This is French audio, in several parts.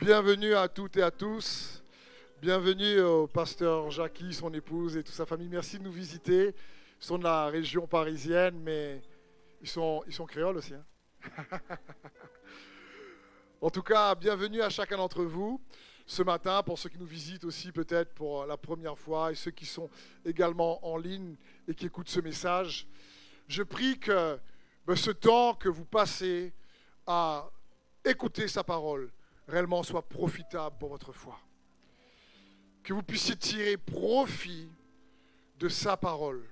Bienvenue à toutes et à tous. Bienvenue au pasteur Jackie, son épouse et toute sa famille. Merci de nous visiter. Ils sont de la région parisienne, mais ils sont, ils sont créoles aussi. hein. en tout cas, bienvenue à chacun d'entre vous ce matin, pour ceux qui nous visitent aussi peut-être pour la première fois et ceux qui sont également en ligne et qui écoutent ce message. Je prie que ben, ce temps que vous passez à écouter sa parole réellement soit profitable pour votre foi. Que vous puissiez tirer profit de sa parole,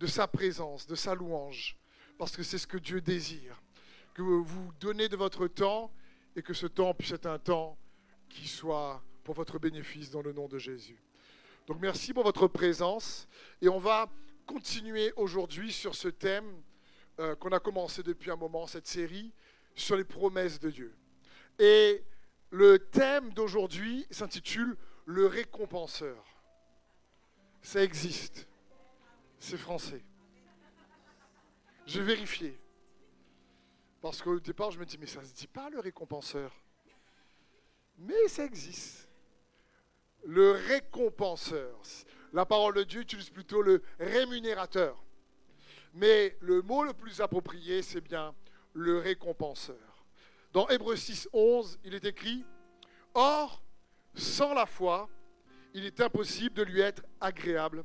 de sa présence, de sa louange, parce que c'est ce que Dieu désire. Que vous donnez de votre temps et que ce temps puisse être un temps qui soit pour votre bénéfice dans le nom de Jésus. Donc merci pour votre présence et on va continuer aujourd'hui sur ce thème euh, qu'on a commencé depuis un moment, cette série sur les promesses de Dieu. Et le thème d'aujourd'hui s'intitule Le récompenseur. Ça existe. C'est français. J'ai vérifié. Parce qu'au départ, je me dis, mais ça ne se dit pas le récompenseur. Mais ça existe. Le récompenseur. La parole de Dieu utilise plutôt le rémunérateur. Mais le mot le plus approprié, c'est bien le récompenseur. Dans Hébreux 6, 11, il est écrit Or, sans la foi, il est impossible de lui être agréable,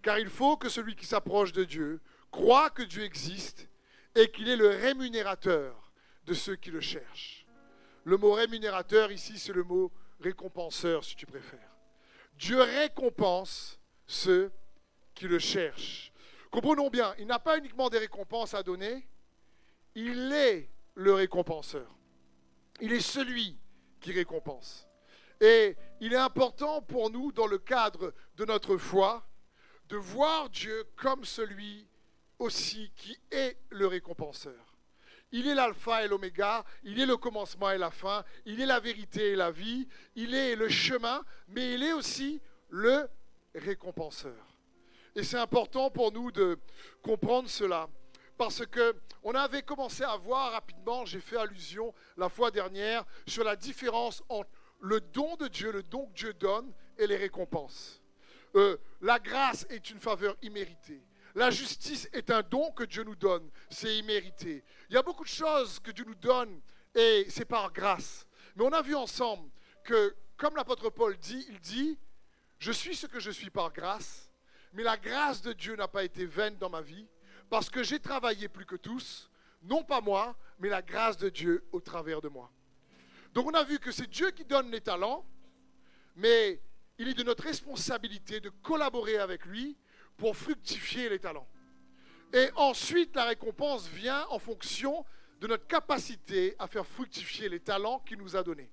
car il faut que celui qui s'approche de Dieu croit que Dieu existe et qu'il est le rémunérateur de ceux qui le cherchent. Le mot rémunérateur ici, c'est le mot récompenseur, si tu préfères. Dieu récompense ceux qui le cherchent. Comprenons bien, il n'a pas uniquement des récompenses à donner, il est le récompenseur. Il est celui qui récompense. Et il est important pour nous, dans le cadre de notre foi, de voir Dieu comme celui aussi qui est le récompenseur. Il est l'alpha et l'oméga, il est le commencement et la fin, il est la vérité et la vie, il est le chemin, mais il est aussi le récompenseur. Et c'est important pour nous de comprendre cela parce que on avait commencé à voir rapidement, j'ai fait allusion la fois dernière sur la différence entre le don de Dieu, le don que Dieu donne et les récompenses. Euh, la grâce est une faveur imméritée. La justice est un don que Dieu nous donne, c'est immérité. Il y a beaucoup de choses que Dieu nous donne et c'est par grâce. Mais on a vu ensemble que, comme l'apôtre Paul dit, il dit, je suis ce que je suis par grâce, mais la grâce de Dieu n'a pas été vaine dans ma vie, parce que j'ai travaillé plus que tous, non pas moi, mais la grâce de Dieu au travers de moi. Donc on a vu que c'est Dieu qui donne les talents, mais il est de notre responsabilité de collaborer avec lui pour fructifier les talents. Et ensuite, la récompense vient en fonction de notre capacité à faire fructifier les talents qu'il nous a donnés.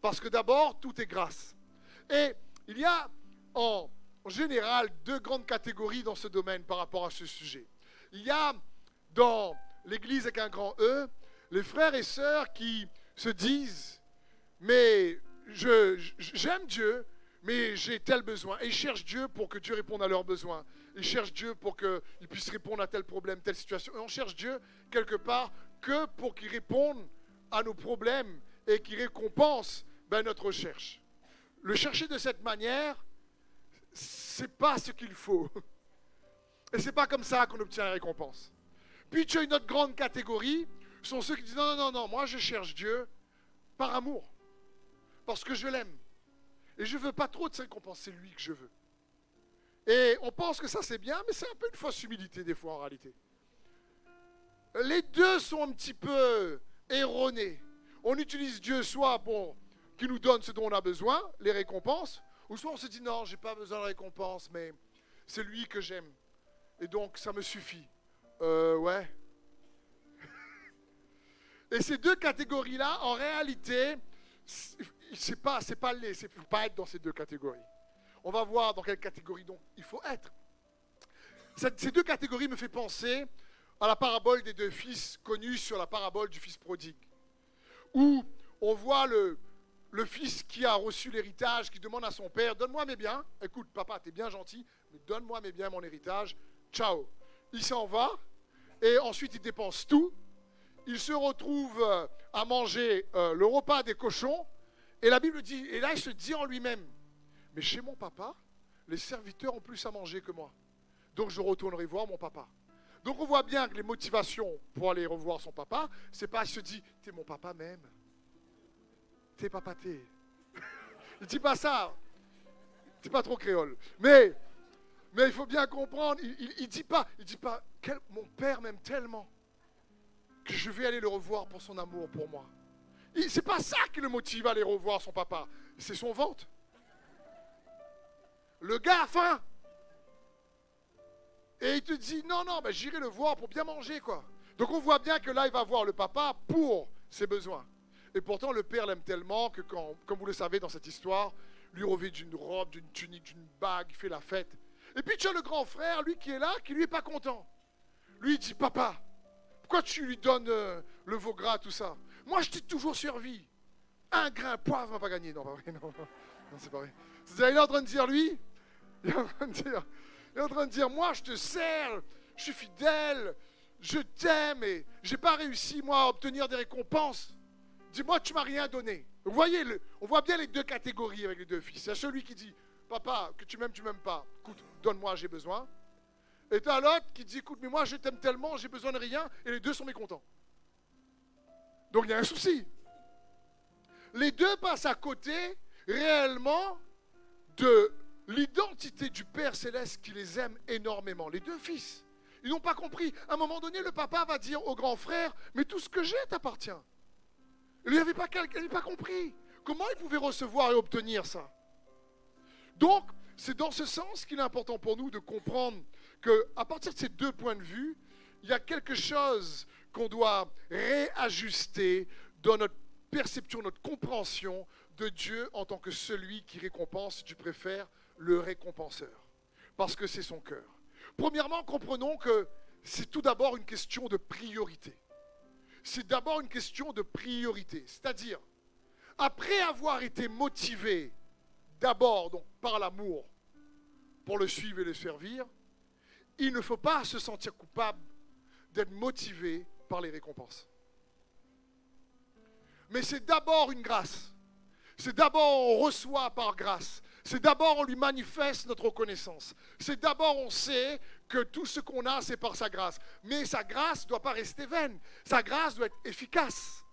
Parce que d'abord, tout est grâce. Et il y a en, général deux grandes catégories dans ce domaine par rapport à ce sujet. Il y a dans l'Église avec un grand E, les frères et sœurs qui se disent, mais je- j'aime Dieu, mais j'ai tel besoin. Et ils cherchent Dieu pour que Dieu réponde à leurs besoins. Ils cherchent Dieu pour qu'ils puissent répondre à tel problème, telle situation. Et on cherche Dieu quelque part que pour qu'il réponde à nos problèmes et qu'il récompense ben, notre recherche. Le chercher de cette manière, c'est pas ce qu'il faut. Et c'est pas comme ça qu'on obtient la récompense. Puis tu as une autre grande catégorie, sont ceux qui disent non, non, non, non, moi je cherche Dieu par amour, parce que je l'aime. Et je veux pas trop de récompense, c'est lui que je veux. Et on pense que ça c'est bien, mais c'est un peu une fausse humilité des fois en réalité. Les deux sont un petit peu erronés. On utilise Dieu soit pour qu'il nous donne ce dont on a besoin, les récompenses, ou soit on se dit non, j'ai pas besoin de récompense, mais c'est lui que j'aime. Et donc ça me suffit. Euh, ouais. Et ces deux catégories-là, en réalité, c'est pas, c'est pas les, c'est faut pas être dans ces deux catégories. On va voir dans quelle catégorie donc il faut être. Ces deux catégories me fait penser à la parabole des deux fils connue sur la parabole du fils prodigue, où on voit le, le fils qui a reçu l'héritage, qui demande à son père, donne-moi mes biens. Écoute, papa, t'es bien gentil, mais donne-moi mes biens, mon héritage. Ciao. Il s'en va et ensuite il dépense tout. Il se retrouve euh, à manger euh, le repas des cochons Et la Bible dit, et là il se dit en lui-même, mais chez mon papa, les serviteurs ont plus à manger que moi. Donc je retournerai voir mon papa. Donc on voit bien que les motivations pour aller revoir son papa, c'est pas il se dit, t'es mon papa même. T'es papa t'es. il dit pas ça. C'est pas trop créole. Mais, mais il faut bien comprendre, il, il, dit pas, il dit pas, mon père m'aime tellement que je vais aller le revoir pour son amour pour moi. C'est pas ça qui le motive à aller revoir son papa. C'est son ventre. Le gars a faim. Et il te dit, non, non, ben, j'irai le voir pour bien manger, quoi. Donc on voit bien que là, il va voir le papa pour ses besoins. Et pourtant, le père l'aime tellement que, quand, comme vous le savez dans cette histoire, lui revêt d'une robe, d'une tunique, d'une bague, il fait la fête. Et puis tu as le grand frère, lui qui est là, qui lui est pas content. Lui, il dit, papa, pourquoi tu lui donnes euh, le veau gras, tout ça? Moi, je t'ai toujours servi. Un grain poivre m'a pas gagné. Non, pas vrai, non, non c'est pas vrai. Il est en train de dire, lui, il est en train de dire, il est en train de dire, moi, je te sers, je suis fidèle, je t'aime et j'ai pas réussi, moi, à obtenir des récompenses. Dis-moi, tu m'as rien donné. Vous voyez, on voit bien les deux catégories avec les deux fils. Il y a celui qui dit, papa, que tu m'aimes, tu m'aimes pas. Écoute, donne-moi, j'ai besoin. Et tu as l'autre qui dit, écoute, mais moi, je t'aime tellement, j'ai besoin de rien. Et les deux sont mécontents. Donc il y a un souci. Les deux passent à côté réellement de l'identité du Père céleste qui les aime énormément. Les deux fils. Ils n'ont pas compris. À un moment donné, le papa va dire au grand frère, mais tout ce que j'ai t'appartient. Il n'avait pas, pas compris. Comment il pouvait recevoir et obtenir ça? Donc, c'est dans ce sens qu'il est important pour nous de comprendre qu'à partir de ces deux points de vue, il y a quelque chose qu'on doit réajuster dans notre perception, notre compréhension de Dieu en tant que celui qui récompense, si tu préfères, le récompenseur. Parce que c'est son cœur. Premièrement, comprenons que c'est tout d'abord une question de priorité c'est d'abord une question de priorité. C'est-à-dire, après avoir été motivé d'abord par l'amour pour le suivre et le servir, il ne faut pas se sentir coupable d'être motivé par les récompenses. Mais c'est d'abord une grâce. C'est d'abord on reçoit par grâce. C'est d'abord on lui manifeste notre reconnaissance. C'est d'abord on sait que tout ce qu'on a, c'est par sa grâce. Mais sa grâce ne doit pas rester vaine. Sa grâce doit être efficace.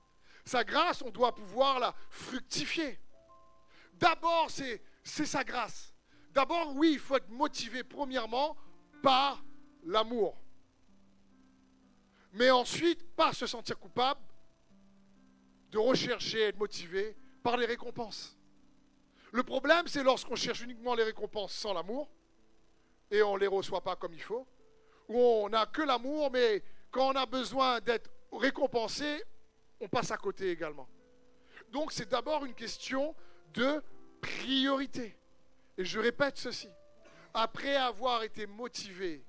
Sa grâce, on doit pouvoir la fructifier. D'abord, c'est, sa grâce. D'abord, oui, il faut être motivé premièrement par l'amour. Mais ensuite, pas se sentir coupable de rechercher, être motivé par les récompenses. Le problème, c'est lorsqu'on cherche uniquement les récompenses sans l'amour, et on ne les reçoit pas comme il faut, ou on n'a que l'amour, mais quand on a besoin d'être récompensé, on passe à côté également. Donc c'est d'abord une question de priorité. Et je répète ceci, après avoir été motivé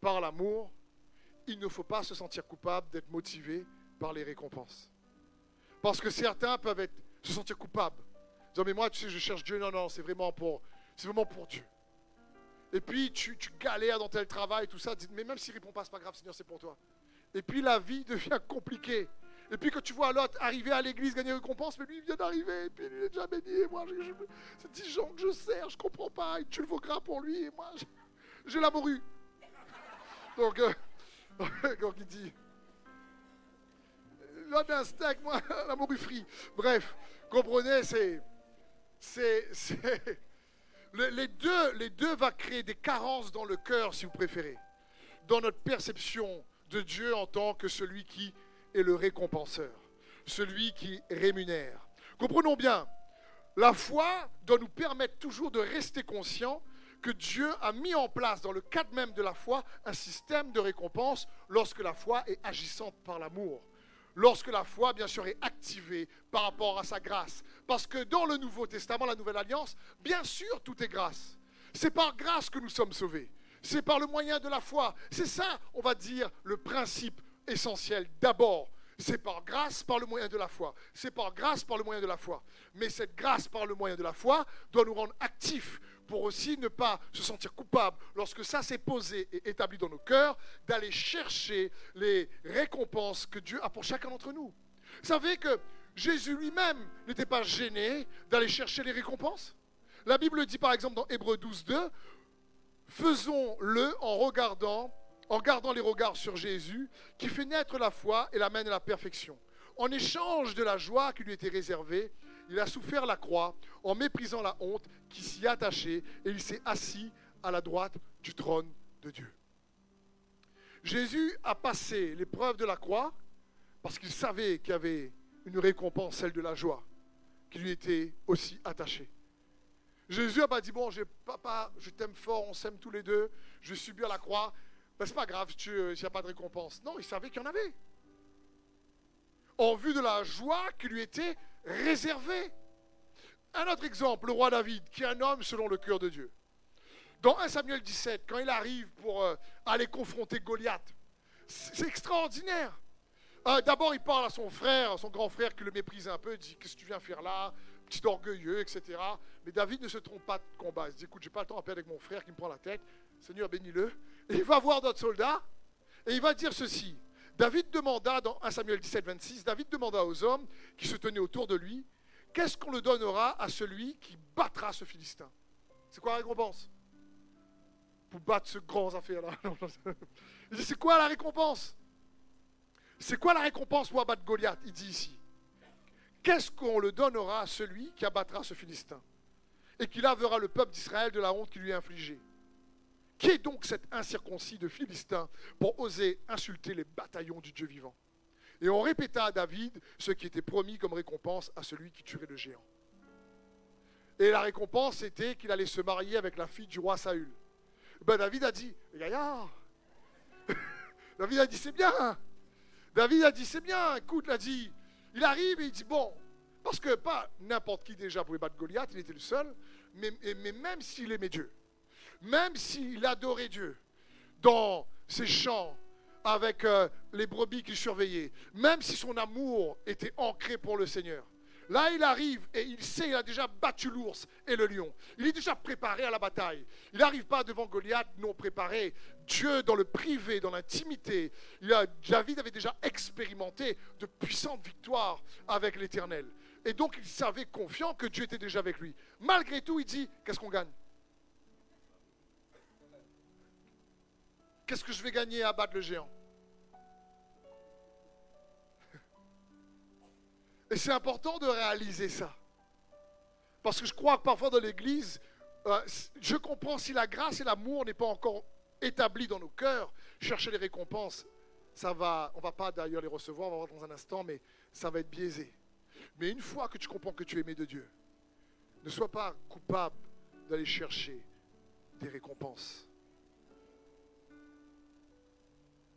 par l'amour, il ne faut pas se sentir coupable d'être motivé par les récompenses. Parce que certains peuvent être, se sentir coupables Disant, mais moi, tu sais, je cherche Dieu. Non, non, c'est vraiment pour, c'est vraiment pour Dieu. Et puis, tu, tu galères dans tel travail, tout ça. Mais même s'il ne répond pas, c'est pas grave, Seigneur, c'est pour toi. Et puis, la vie devient compliquée. Et puis, quand tu vois l'autre arriver à l'église, gagner récompense, mais lui, il vient d'arriver, et puis il est déjà béni. Et moi, c'est 10 gens que je sers, je comprends pas. Il tue le gras pour lui, et moi, j'ai la morue. Donc, euh, quand il dit, l'autre un steak, moi, la morue frite. Bref, comprenez, c'est c'est, les, deux, les deux va créer des carences dans le cœur, si vous préférez, dans notre perception de Dieu en tant que celui qui est le récompenseur, celui qui rémunère. Comprenons bien, la foi doit nous permettre toujours de rester conscients que Dieu a mis en place dans le cadre même de la foi un système de récompense lorsque la foi est agissante par l'amour lorsque la foi, bien sûr, est activée par rapport à sa grâce. Parce que dans le Nouveau Testament, la Nouvelle Alliance, bien sûr, tout est grâce. C'est par grâce que nous sommes sauvés. C'est par le moyen de la foi. C'est ça, on va dire, le principe essentiel. D'abord, c'est par grâce, par le moyen de la foi. C'est par grâce, par le moyen de la foi. Mais cette grâce, par le moyen de la foi, doit nous rendre actifs pour aussi ne pas se sentir coupable lorsque ça s'est posé et établi dans nos cœurs, d'aller chercher les récompenses que Dieu a pour chacun d'entre nous. Vous savez que Jésus lui-même n'était pas gêné d'aller chercher les récompenses? La Bible dit par exemple dans Hébreu 12, 2, faisons-le en regardant, en gardant les regards sur Jésus, qui fait naître la foi et l'amène à la perfection. En échange de la joie qui lui était réservée, il a souffert la croix en méprisant la honte qui s'y attachait et il s'est assis à la droite du trône de Dieu. Jésus a passé l'épreuve de la croix parce qu'il savait qu'il y avait une récompense, celle de la joie, qui lui était aussi attachée. Jésus n'a pas dit, bon, papa, je t'aime fort, on s'aime tous les deux, je vais subir la croix, ben, c'est pas grave s'il n'y a pas de récompense. Non, il savait qu'il y en avait. En vue de la joie qui lui était réservée. Un autre exemple, le roi David, qui est un homme selon le cœur de Dieu. Dans 1 Samuel 17, quand il arrive pour euh, aller confronter Goliath, c'est extraordinaire. Euh, d'abord, il parle à son frère, son grand frère qui le méprise un peu, il dit Qu'est-ce que tu viens faire là? Petit orgueilleux, etc. Mais David ne se trompe pas de combat. Il dit Écoute, j'ai pas le temps à perdre avec mon frère qui me prend la tête. Seigneur, bénis-le. Il va voir d'autres soldats et il va dire ceci. David demanda, dans 1 Samuel 17, 26, David demanda aux hommes qui se tenaient autour de lui Qu'est-ce qu'on le donnera à celui qui battra ce Philistin? C'est quoi la récompense? Pour battre ce grand affaire-là. Il dit C'est quoi la récompense? C'est quoi la récompense pour abattre Goliath? Il dit ici. Qu'est-ce qu'on le donnera à celui qui abattra ce Philistin? Et qui lavera le peuple d'Israël de la honte qui lui est infligée Qui est donc cet incirconcis de Philistin pour oser insulter les bataillons du Dieu vivant? Et on répéta à David ce qui était promis comme récompense à celui qui tuerait le géant. Et la récompense était qu'il allait se marier avec la fille du roi Saül. Ben David a dit, Yaya David a dit, c'est bien, David a dit, c'est bien, écoute, il dit, il arrive et il dit, bon, parce que pas n'importe qui déjà pouvait battre Goliath, il était le seul, mais même s'il aimait Dieu, même s'il adorait Dieu dans ses champs, avec euh, les brebis qu'il surveillait, même si son amour était ancré pour le Seigneur, Là, il arrive et il sait, il a déjà battu l'ours et le lion. Il est déjà préparé à la bataille. Il n'arrive pas devant Goliath non préparé. Dieu, dans le privé, dans l'intimité, David avait déjà expérimenté de puissantes victoires avec l'Éternel. Et donc, il savait confiant que Dieu était déjà avec lui. Malgré tout, il dit, qu'est-ce qu'on gagne? Qu'est-ce que je vais gagner à battre le géant Et c'est important de réaliser ça. Parce que je crois que parfois dans l'Église, euh, je comprends si la grâce et l'amour n'est pas encore établi dans nos cœurs, chercher les récompenses, ça va, on va pas d'ailleurs les recevoir, on va voir dans un instant, mais ça va être biaisé. Mais une fois que tu comprends que tu es aimé de Dieu, ne sois pas coupable d'aller chercher des récompenses.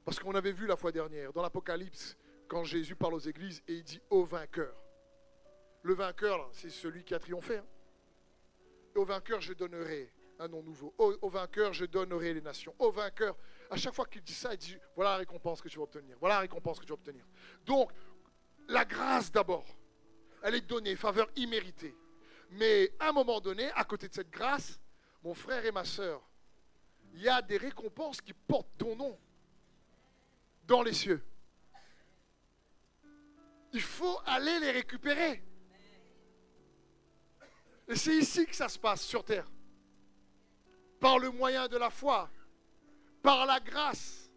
Parce qu'on avait vu la fois dernière, dans l'Apocalypse, quand Jésus parle aux églises et il dit au vainqueur. Le vainqueur, c'est celui qui a triomphé. Hein. Au vainqueur, je donnerai un nom nouveau. Au, vainqueur, je donnerai les nations. Au vainqueur, à chaque fois qu'il dit ça, il dit voilà la récompense que tu vas obtenir. Voilà la récompense que tu vas obtenir. Donc, la grâce d'abord, elle est donnée, faveur imméritée. Mais à un moment donné, à côté de cette grâce, mon frère et ma soeur, il y a des récompenses qui portent ton nom les cieux. Il faut aller les récupérer. Et c'est ici que ça se passe sur terre. Par le moyen de la foi, par la grâce,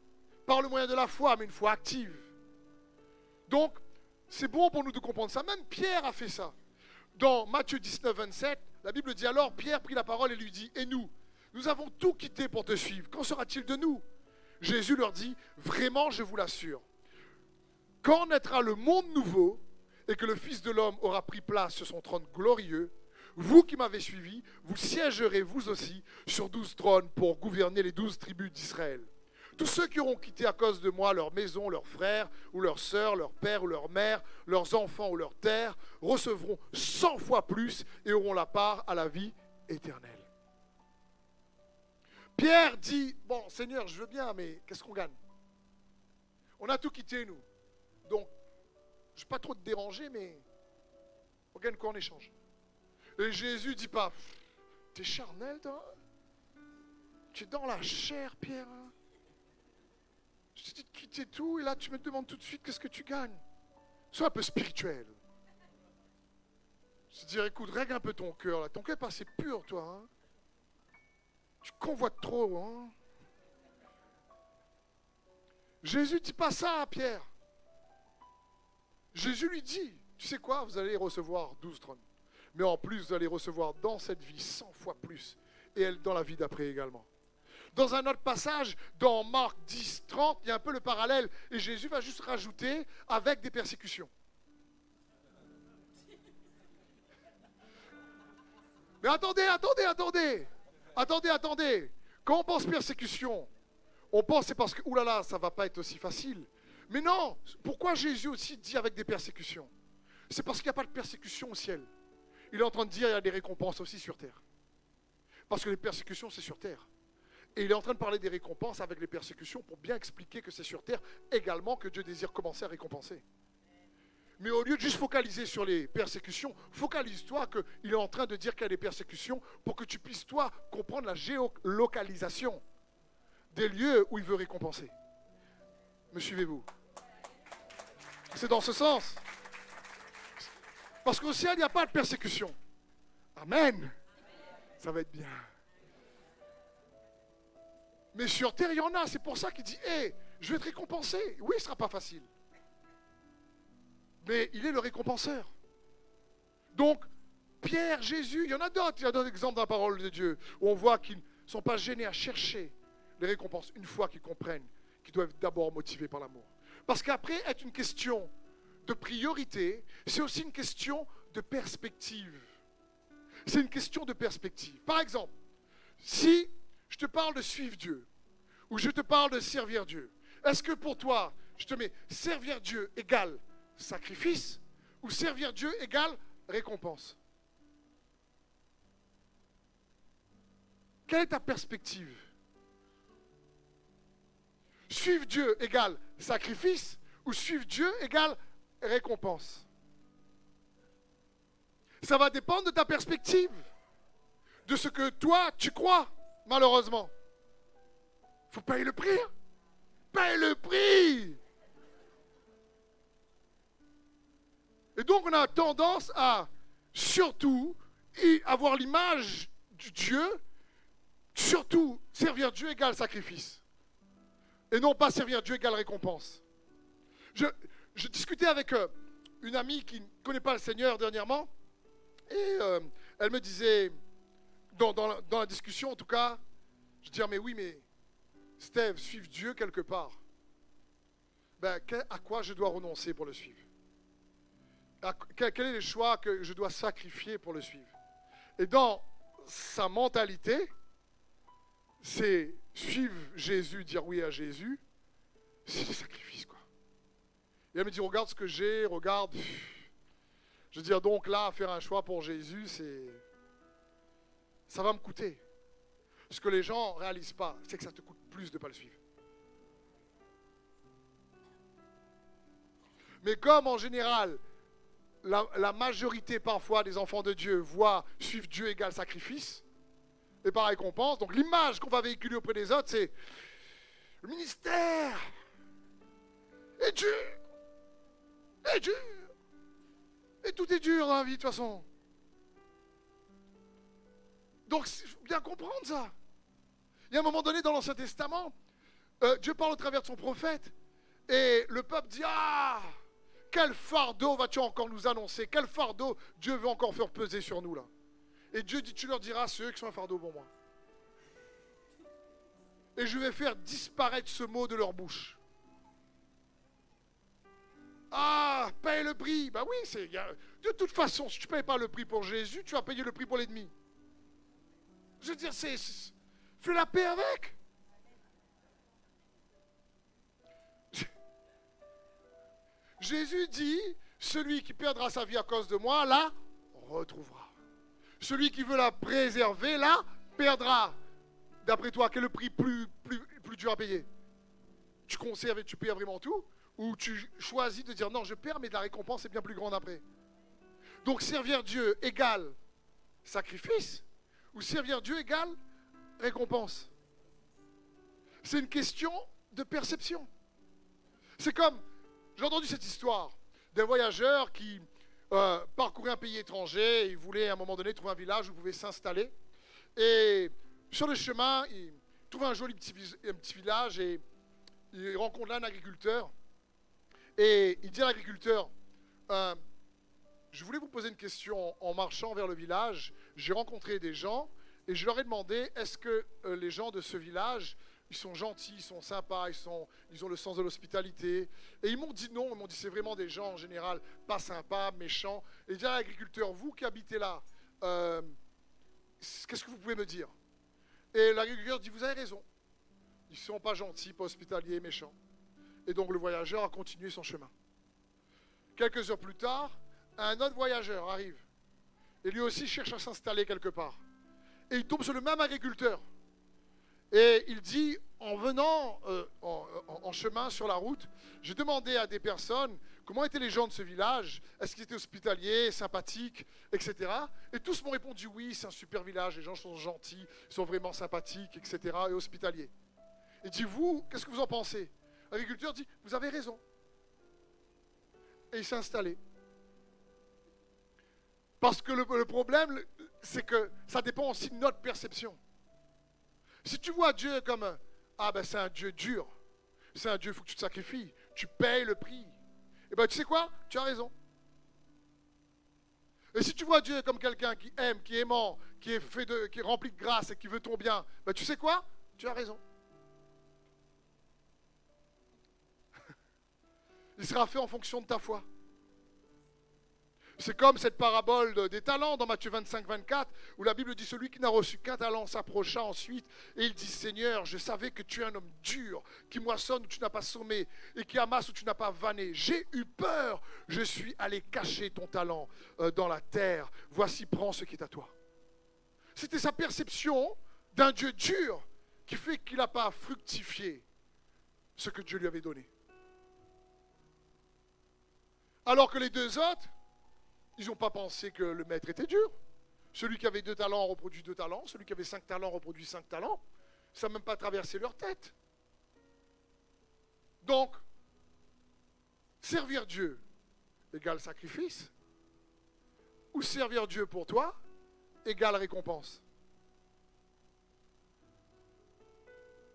par le moyen de la foi, mais une foi active. Donc, c'est bon pour nous de comprendre ça. Même Pierre a fait ça. Dans Matthieu 19, 27, la Bible dit alors, Pierre prit la parole et lui dit, et nous, nous avons tout quitté pour te suivre. Qu'en sera-t-il de nous? Jésus leur dit, vraiment, je vous l'assure, quand naîtra le monde nouveau et que le Fils de l'homme aura pris place sur son trône glorieux, vous qui m'avez suivi, vous siégerez vous aussi sur douze trônes pour gouverner les douze tribus d'Israël. Tous ceux qui auront quitté à cause de moi leur maison, leurs frères ou leurs sœurs, leur père ou leur mère, leurs enfants ou leurs terres, recevront cent fois plus et auront la part à la vie éternelle. Pierre dit, bon Seigneur, je veux bien, mais qu'est-ce qu'on gagne? On a tout quitté, nous. Donc, je ne vais pas trop te déranger, mais on gagne quoi en échange? Et Jésus dit pas, t'es charnel, toi? Tu es dans la chair, Pierre. Je t'ai dit de quitter tout, et là tu me demandes tout de suite qu'est-ce que tu gagnes? Sois un peu spirituel. te dire, écoute, règle un peu ton cœur là. Ton cœur est pas assez pur, toi. Hein? Tu convoites trop. Hein. Jésus dit pas ça à Pierre. Jésus lui dit, tu sais quoi, vous allez recevoir 12 trônes. Mais en plus, vous allez recevoir dans cette vie 100 fois plus. Et elle dans la vie d'après également. Dans un autre passage, dans Marc 10, 30, il y a un peu le parallèle. Et Jésus va juste rajouter avec des persécutions. Mais attendez, attendez, attendez. Attendez, attendez. Quand on pense persécution, on pense c'est parce que, oulala, ça va pas être aussi facile. Mais non, pourquoi Jésus aussi dit avec des persécutions? C'est parce qu'il n'y a pas de persécution au ciel. Il est en train de dire qu'il y a des récompenses aussi sur terre. Parce que les persécutions, c'est sur terre. Et il est en train de parler des récompenses avec les persécutions pour bien expliquer que c'est sur terre également que Dieu désire commencer à récompenser. Mais au lieu de juste focaliser sur les persécutions, focalise-toi qu'il est en train de dire qu'il y a des persécutions pour que tu puisses, toi, comprendre la géolocalisation des lieux où il veut récompenser. Me suivez-vous? C'est dans ce sens. Parce qu'au ciel, il n'y a pas de persécution. Amen. Ça va être bien. Mais sur terre, il y en a. C'est pour ça qu'il dit, hé, je vais te récompenser. Oui, ce ne sera pas facile. Mais il est le récompenseur. Donc, Pierre, Jésus, il y en a d'autres. Il y a d'autres exemples dans la parole de Dieu où on voit qu'ils ne sont pas gênés à chercher les récompenses une fois qu'ils comprennent qu'ils doivent d'abord motivés par l'amour. Parce qu'après, être une question de priorité, c'est aussi une question de perspective. C'est une question de perspective. Par exemple, si je te parle de suivre Dieu, ou je te parle de servir Dieu, est-ce que pour toi, je te mets servir Dieu égale sacrifice, ou servir Dieu égale récompense Quelle est ta perspective? Suivre Dieu égale sacrifice, ou suivre Dieu égale récompense? Ça va dépendre de ta perspective, de ce que toi tu crois malheureusement. Il faut payer le prix. Hein? Paye le prix. Et donc on a tendance à surtout avoir l'image du Dieu, surtout servir Dieu égale sacrifice. Et non pas servir Dieu égale récompense. Je, discutais avec euh, une amie qui ne connaît pas le Seigneur dernièrement, et euh, elle me disait, dans, la, discussion en tout cas, je dis mais oui, mais Steve, suivre Dieu quelque part, ben, à quoi je dois renoncer pour le suivre? Quel est le choix que je dois sacrifier pour le suivre? Et dans sa mentalité, c'est suivre Jésus, dire oui à Jésus, c'est des sacrifices, quoi. Et elle me dit, regarde ce que j'ai, regarde. Je veux dire, donc là, faire un choix pour Jésus, c'est ça va me coûter. Ce que les gens ne réalisent pas, c'est que ça te coûte plus de ne pas le suivre. Mais comme en général, la, majorité parfois des enfants de Dieu voient suivre Dieu égale sacrifice, et par récompense, donc l'image qu'on va véhiculer auprès des autres, c'est le ministère est dur, est dur, et tout est dur dans la vie de toute façon. Donc, il faut bien comprendre ça. Il y a un moment donné dans l'Ancien Testament, euh, Dieu parle au travers de son prophète, et le peuple dit Ah, quel fardeau vas-tu encore nous annoncer? Quel fardeau Dieu veut encore faire peser sur nous là Et Dieu dit Tu leur diras ceux qui sont un fardeau pour moi. Et je vais faire disparaître ce mot de leur bouche. Ah, paye le prix. Bah oui, c'est. De toute façon, si tu ne payes pas le prix pour Jésus, tu vas payer le prix pour l'ennemi. Je veux dire, c'est. Fais la paix avec. Jésus dit Celui qui perdra sa vie à cause de moi, la retrouvera. Celui qui veut la préserver, la perdra. D'après toi, quel est le prix plus, plus, plus dur à payer? Tu conserves et tu payes vraiment tout? Ou tu choisis de dire non, je perds, mais la récompense est bien plus grande après? Donc servir Dieu égale sacrifice? Ou servir Dieu égale récompense? C'est une question de perception. C'est comme, j'ai entendu cette histoire d'un voyageur qui euh, découvrir un pays étranger. Il voulait à un moment donné trouver un village où il pouvait s'installer. Et sur le chemin, il trouve un joli petit, village et il rencontre là un agriculteur. Et il dit à l'agriculteur, euh, je voulais vous poser une question en marchant vers le village. J'ai rencontré des gens et je leur ai demandé, est-ce que euh, les gens de ce village, ils sont gentils, ils sont sympas, ils, sont, ils ont le sens de l'hospitalité Et ils m'ont dit non, ils m'ont dit c'est vraiment des gens en général pas sympas, méchants. Et dit à l'agriculteur, vous qui habitez là, euh, qu'est-ce que vous pouvez me dire? Et l'agriculteur dit, vous avez raison. Ils ne sont pas gentils, pas hospitaliers, méchants. Et donc le voyageur a continué son chemin. Quelques heures plus tard, un autre voyageur arrive. Et lui aussi cherche à s'installer quelque part. Et il tombe sur le même agriculteur. Et il dit, en venant euh, en, chemin sur la route, j'ai demandé à des personnes comment étaient les gens de ce village, est-ce qu'ils étaient hospitaliers, sympathiques, etc. Et tous m'ont répondu oui, c'est un super village, les gens sont gentils, sont vraiment sympathiques, etc. et hospitaliers. Il dit, vous, qu'est-ce que vous en pensez? L'agriculteur dit, vous avez raison. Et il s'est installé. Parce que le, problème, c'est que ça dépend aussi de notre perception. Si tu vois Dieu comme, ah ben c'est un Dieu dur, c'est un Dieu, il faut que tu te sacrifies, tu payes le prix. Et eh ben tu sais quoi? Tu as raison. Et si tu vois Dieu comme quelqu'un qui aime, qui est aimant, qui est, fait de, qui est rempli de grâce et qui veut ton bien, ben tu sais quoi? Tu as raison. Il sera fait en fonction de ta foi. C'est comme cette parabole des talents dans Matthieu 25, 24, où la Bible dit celui qui n'a reçu qu'un talent s'approcha ensuite et il dit Seigneur, je savais que tu es un homme dur, qui moissonne où tu n'as pas sommé et qui amasse où tu n'as pas vanné. J'ai eu peur, je suis allé cacher ton talent euh, dans la terre. Voici, prends ce qui est à toi. C'était sa perception d'un Dieu dur qui fait qu'il n'a pas fructifié ce que Dieu lui avait donné. Alors que les deux autres, ils n'ont pas pensé que le maître était dur. Celui qui avait deux talents reproduit deux talents, celui qui avait cinq talents reproduit cinq talents. Ça n'a même pas traversé leur tête. Donc, servir Dieu égale sacrifice, ou servir Dieu pour toi égale récompense.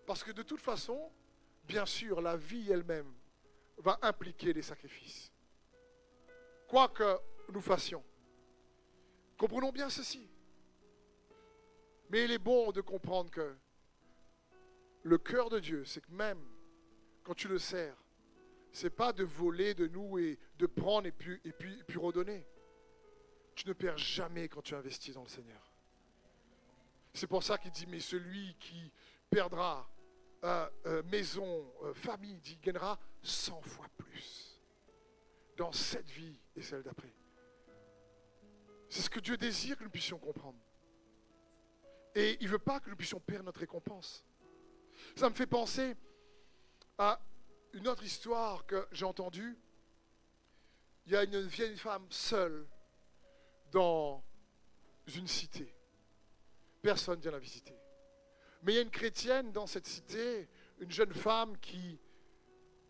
Parce que de toute façon, bien sûr, la vie elle-même va impliquer des sacrifices quoi que nous fassions. Comprenons bien ceci. Mais il est bon de comprendre que le cœur de Dieu, c'est que même quand tu le sers, c'est pas de voler de nous et de prendre et puis, et puis, puis redonner. Tu ne perds jamais quand tu investis dans le Seigneur. C'est pour ça qu'il dit, mais celui qui perdra euh, euh, maison, euh, famille, il gagnera 100 fois plus dans cette vie et celle d'après. C'est ce que Dieu désire que nous puissions comprendre. Et il ne veut pas que nous puissions perdre notre récompense. Ça me fait penser à une autre histoire que j'ai entendue. Il y a une vieille femme seule dans une cité. Personne ne vient la visiter. Mais il y a une chrétienne dans cette cité, une jeune femme qui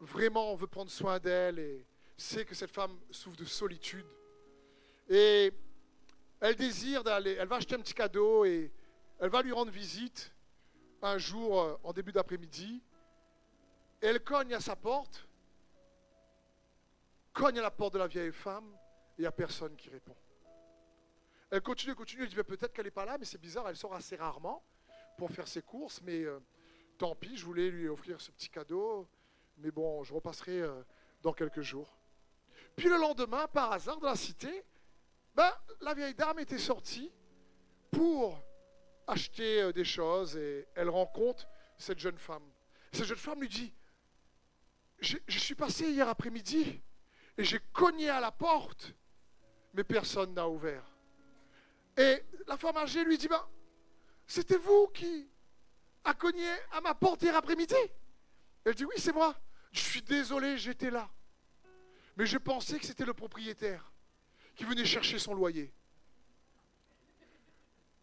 vraiment veut prendre soin d'elle et sait que cette femme souffre de solitude. Et elle désire d'aller, elle va acheter un petit cadeau et elle va lui rendre visite un jour euh, en début d'après-midi. Elle cogne à sa porte, cogne à la porte de la vieille femme et il n'y a personne qui répond. Elle continue, continue, elle dit peut-être qu'elle n'est pas là, mais c'est bizarre, elle sort assez rarement pour faire ses courses, mais euh, tant pis, je voulais lui offrir ce petit cadeau, mais bon, je repasserai euh, dans quelques jours. Puis le lendemain, par hasard, dans la cité, ben, la vieille dame était sortie pour acheter euh, des choses et elle rencontre cette jeune femme. Cette jeune femme lui dit, je, suis passé hier après-midi et j'ai cogné à la porte, mais personne n'a ouvert. Et la femme âgée lui dit, ben, c'était vous qui a cogné à ma porte hier après-midi? Elle dit, oui, c'est moi. Je suis désolé, j'étais là. Mais je pensais que c'était le propriétaire qui venait chercher son loyer.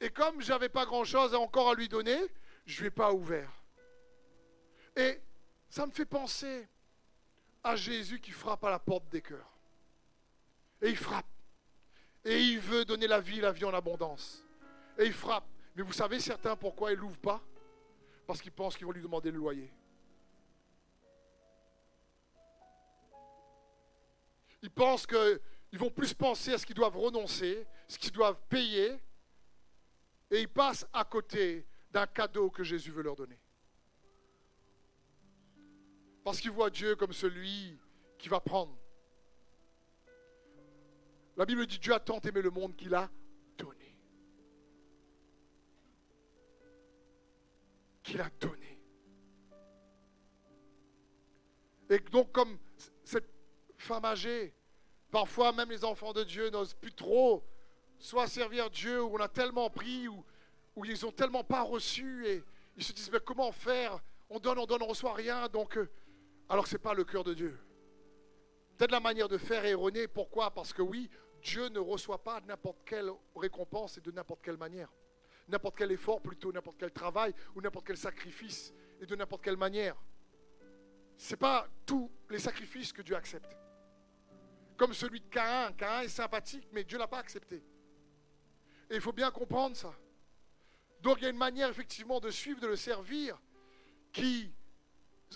Et comme je n'avais pas grand-chose encore à lui donner, je ne lui ai pas ouvert. Et ça me fait penser à Jésus qui frappe à la porte des cœurs. Et il frappe. Et il veut donner la vie, la vie en abondance. Et il frappe. Mais vous savez certains pourquoi ils ne l'ouvrent pas? Parce qu'ils pensent qu'ils vont lui demander le loyer. Ils pensent qu'ils vont plus penser à ce qu'ils doivent renoncer, ce qu'ils doivent payer, et ils passent à côté d'un cadeau que Jésus veut leur donner. Parce qu'ils voient Dieu comme celui qui va prendre. La Bible dit Dieu a tant aimé le monde qu'il a donné. Qu'il a donné. Et donc comme cette femme âgée, parfois même les enfants de Dieu n'osent plus trop soit servir Dieu où on a tellement pris, où ils n'ont tellement pas reçu, et ils se disent mais comment faire? On donne, on donne, on reçoit rien, donc euh, alors ce n'est pas le cœur de Dieu. Peut-être la manière de faire erronée. Pourquoi? Parce que oui, Dieu ne reçoit pas n'importe quelle récompense et de n'importe quelle manière. N'importe quel effort, plutôt n'importe quel travail ou n'importe quel sacrifice et de n'importe quelle manière. Ce n'est pas tous les sacrifices que Dieu accepte. Comme celui de Caïn. Caïn est sympathique, mais Dieu ne l'a pas accepté. Et il faut bien comprendre ça. Donc il y a une manière effectivement de suivre, de le servir, qui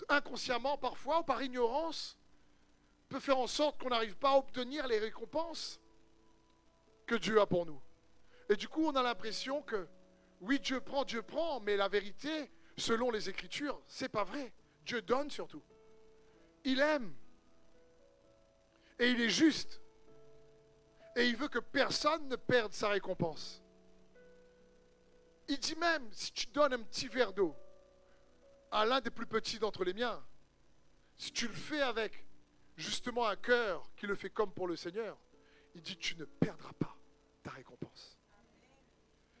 inconsciemment parfois ou par ignorance peut faire en sorte qu'on n'arrive pas à obtenir les récompenses que Dieu a pour nous. Et du coup, on a l'impression que oui, Dieu prend, Dieu prend, mais la vérité, selon les Écritures, c'est pas vrai. Dieu donne surtout. Il aime. Et il est juste. Et il veut que personne ne perde sa récompense. Il dit même, si tu donnes un petit verre d'eau à l'un des plus petits d'entre les miens, si tu le fais avec justement un cœur qui le fait comme pour le Seigneur, il dit, tu ne perdras pas ta récompense.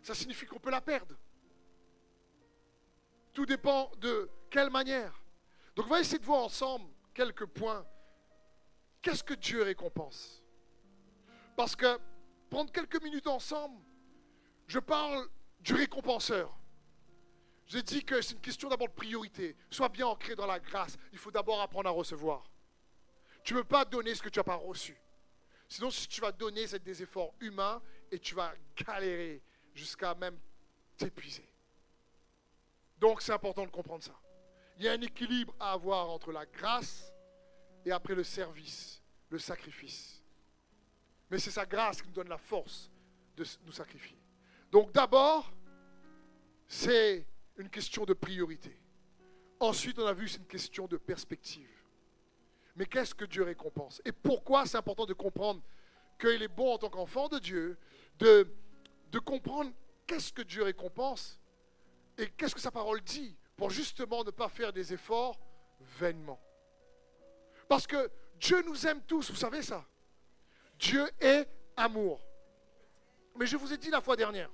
Ça signifie qu'on peut la perdre. Tout dépend de quelle manière. Donc on va essayer de voir ensemble quelques points. Qu'est-ce que Dieu récompense? Parce que prendre quelques minutes ensemble, je parle du récompenseur. J'ai dit que c'est une question d'abord de priorité. Sois bien ancré dans la grâce. Il faut d'abord apprendre à recevoir. Tu ne peux pas donner ce que tu n'as pas reçu. Sinon, si tu vas donner, c'est des efforts humains et tu vas galérer jusqu'à même t'épuiser. Donc, c'est important de comprendre ça. Il y a un équilibre à avoir entre la grâce et après le service, le sacrifice. Mais c'est sa grâce qui nous donne la force de nous sacrifier. Donc d'abord, c'est une question de priorité. Ensuite, on a vu, c'est une question de perspective. Mais qu'est-ce que Dieu récompense? Et pourquoi c'est important de comprendre qu'il est bon en tant qu'enfant de Dieu de, de comprendre qu'est-ce que Dieu récompense et qu'est-ce que sa parole dit pour justement ne pas faire des efforts vainement? Parce que Dieu nous aime tous, vous savez ça. Dieu est amour. Mais je vous ai dit la fois dernière,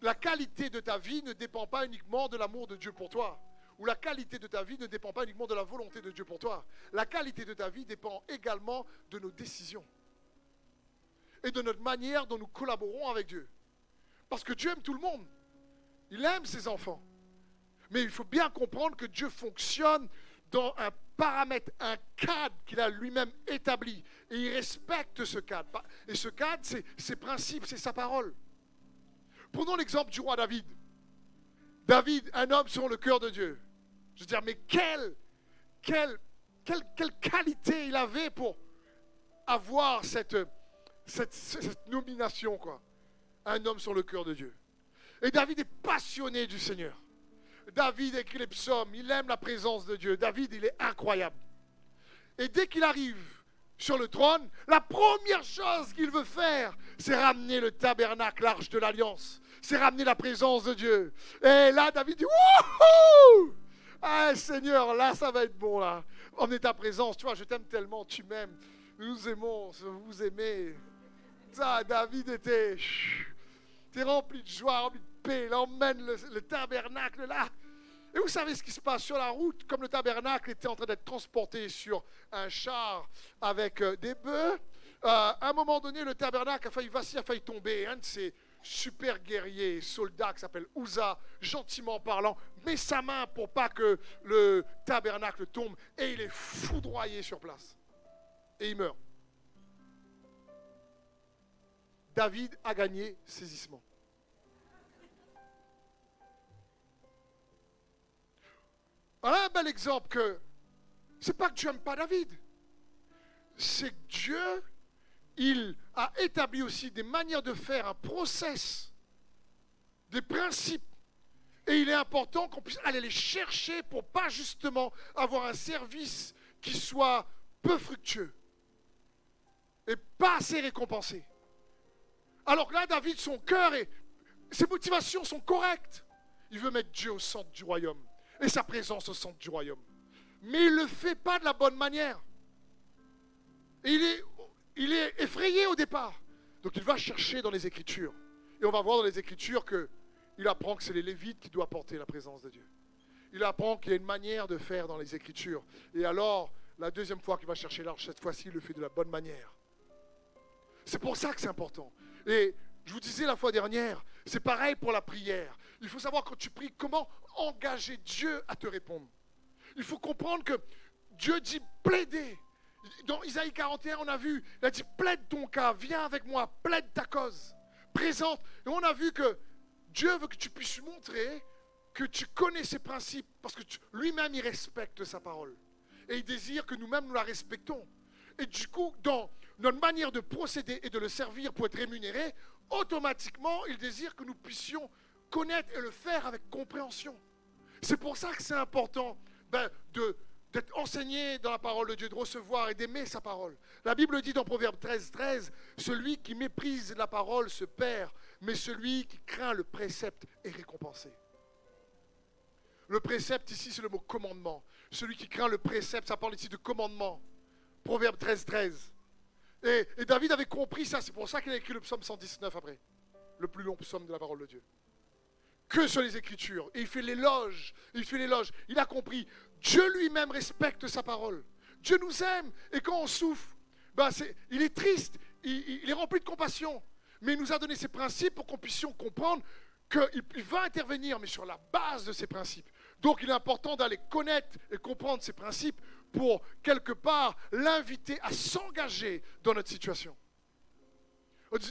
la qualité de ta vie ne dépend pas uniquement de l'amour de Dieu pour toi. Ou la qualité de ta vie ne dépend pas uniquement de la volonté de Dieu pour toi. La qualité de ta vie dépend également de nos décisions. Et de notre manière dont nous collaborons avec Dieu. Parce que Dieu aime tout le monde. Il aime ses enfants. Mais il faut bien comprendre que Dieu fonctionne dans un paramètre, un cadre qu'il a lui-même établi. Et il respecte ce cadre. Et ce cadre, c'est ses principes, c'est sa parole. Prenons l'exemple du roi David. David, un homme sur le cœur de Dieu. Je veux dire, mais quelle, qualité il avait pour avoir cette nomination, quoi. Un homme sur le cœur de Dieu. Et David est passionné du Seigneur. David écrit les psaumes, il aime la présence de Dieu. David, il est incroyable. Et dès qu'il arrive sur le trône, la première chose qu'il veut faire, c'est ramener le tabernacle, l'arche de l'alliance. C'est ramener la présence de Dieu. Et là, David dit Wouhou Ah Seigneur, là, ça va être bon, là. Emmener ta présence, tu vois, je t'aime tellement, tu m'aimes. Nous nous aimons, vous aimez. Ça, David était. T'es rempli de joie, rempli de Il emmène le tabernacle là. Et vous savez ce qui se passe sur la route, comme le tabernacle était en train d'être transporté sur un char avec euh, des bœufs. Euh, à un moment donné, le tabernacle a failli vaciller, a tomber. Un de ces super guerriers, soldats qui s'appelle Ouza, gentiment parlant, met sa main pour pas que le tabernacle tombe et il est foudroyé sur place. Et il meurt. David a gagné saisissement. Voilà un bel exemple que c'est pas que tu n'aimes pas David, c'est que Dieu, il a établi aussi des manières de faire, un process, des principes. Et il est important qu'on puisse aller les chercher pour pas justement avoir un service qui soit peu fructueux et pas assez récompensé. Alors que là, David, son cœur et ses motivations sont correctes. Il veut mettre Dieu au centre du royaume et sa présence au centre du royaume. Mais il ne le fait pas de la bonne manière. Et il est, effrayé au départ. Donc il va chercher dans les Écritures. Et on va voir dans les Écritures qu'il apprend que c'est les Lévites qui doivent porter la présence de Dieu. Il apprend qu'il y a une manière de faire dans les Écritures. Et alors, la deuxième fois qu'il va chercher l'arche, cette fois-ci, il le fait de la bonne manière. C'est pour ça que c'est important. Et je vous disais la fois dernière, c'est pareil pour la prière. Il faut savoir quand tu pries, comment engager Dieu à te répondre. Il faut comprendre que Dieu dit plaider. Dans Isaïe 41, on a vu, il a dit plaide ton cas, viens avec moi, plaide ta cause, présente. Et on a vu que Dieu veut que tu puisses montrer que tu connais ses principes, parce que lui-même, il respecte sa parole. Et il désire que nous-mêmes, nous la respectons. Et du coup, dans notre manière de procéder et de le servir pour être rémunéré, automatiquement, il désire que nous puissions connaître et le faire avec compréhension. C'est pour ça que c'est important ben, d'être enseigné dans la parole de Dieu, de recevoir et d'aimer sa parole. La Bible dit dans Proverbe 13, 13, celui qui méprise la parole se perd, mais celui qui craint le précepte est récompensé. Le précepte ici, c'est le mot commandement. Celui qui craint le précepte, ça parle ici de commandement. Proverbe 13, 13. Et, et David avait compris ça, c'est pour ça qu'il a écrit le psaume 119 après, le plus long psaume de la parole de Dieu que sur les Écritures. Et il fait l'éloge. Il fait l'éloge. Il a compris. Dieu lui-même respecte sa parole. Dieu nous aime. Et quand on souffre, ben il est triste. Il, est rempli de compassion. Mais il nous a donné ses principes pour qu'on puisse comprendre qu'il va intervenir, mais sur la base de ses principes. Donc il est important d'aller connaître et comprendre ses principes pour, quelque part, l'inviter à s'engager dans notre situation.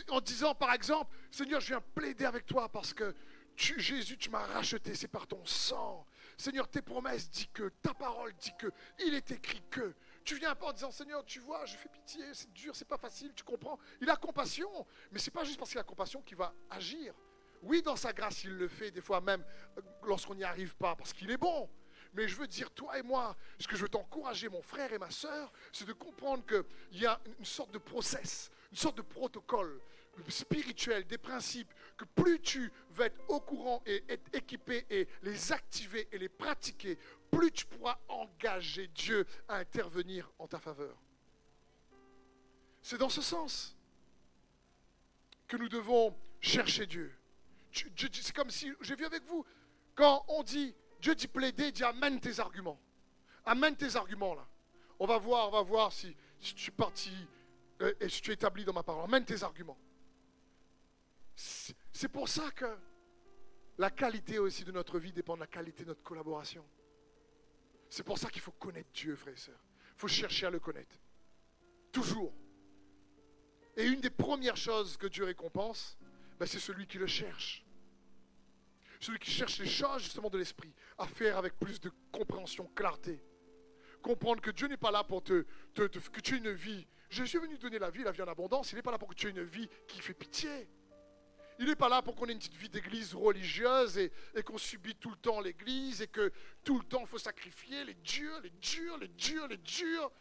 En disant, par exemple, Seigneur, je viens plaider avec toi parce que Jésus, tu m'as racheté, c'est par ton sang. Seigneur, tes promesses disent que, ta parole dit que, il est écrit que. Tu viens pas en disant, Seigneur, tu vois, je fais pitié, c'est dur, c'est pas facile, tu comprends. Il a compassion, mais c'est pas juste parce qu'il a compassion qu'il va agir. Oui, dans sa grâce, il le fait, des fois même lorsqu'on n'y arrive pas, parce qu'il est bon. Mais je veux dire, toi et moi, ce que je veux t'encourager, mon frère et ma soeur, c'est de comprendre qu'il y a une sorte de process, une sorte de protocole spirituel, des principes, que plus tu vas être au courant et être équipé et les activer et les pratiquer, plus tu pourras engager Dieu à intervenir en ta faveur. C'est dans ce sens que nous devons chercher Dieu. C'est comme si, j'ai vu avec vous, quand on dit, Dieu dit plaider, dit amène tes arguments. Amène tes arguments là. On va voir, on va voir si, si tu es parti euh, et si tu es établi dans ma parole. Amène tes arguments. C'est pour ça que la qualité aussi de notre vie dépend de la qualité de notre collaboration. C'est pour ça qu'il faut connaître Dieu, frères et sœurs. Il faut chercher à le connaître. Toujours. Et une des premières choses que Dieu récompense, ben, c'est celui qui le cherche. Celui qui cherche les choses justement de l'esprit, à faire avec plus de compréhension, clarté. Comprendre que Dieu n'est pas là pour te, que tu aies une vie. Je suis venu donner la vie, la vie en abondance. Il n'est pas là pour que tu aies une vie qui fait pitié. Il n'est pas là pour qu'on ait une petite vie d'église religieuse et, qu'on subit tout le temps l'église et que tout le temps il faut sacrifier les durs, les durs, les durs, les durs.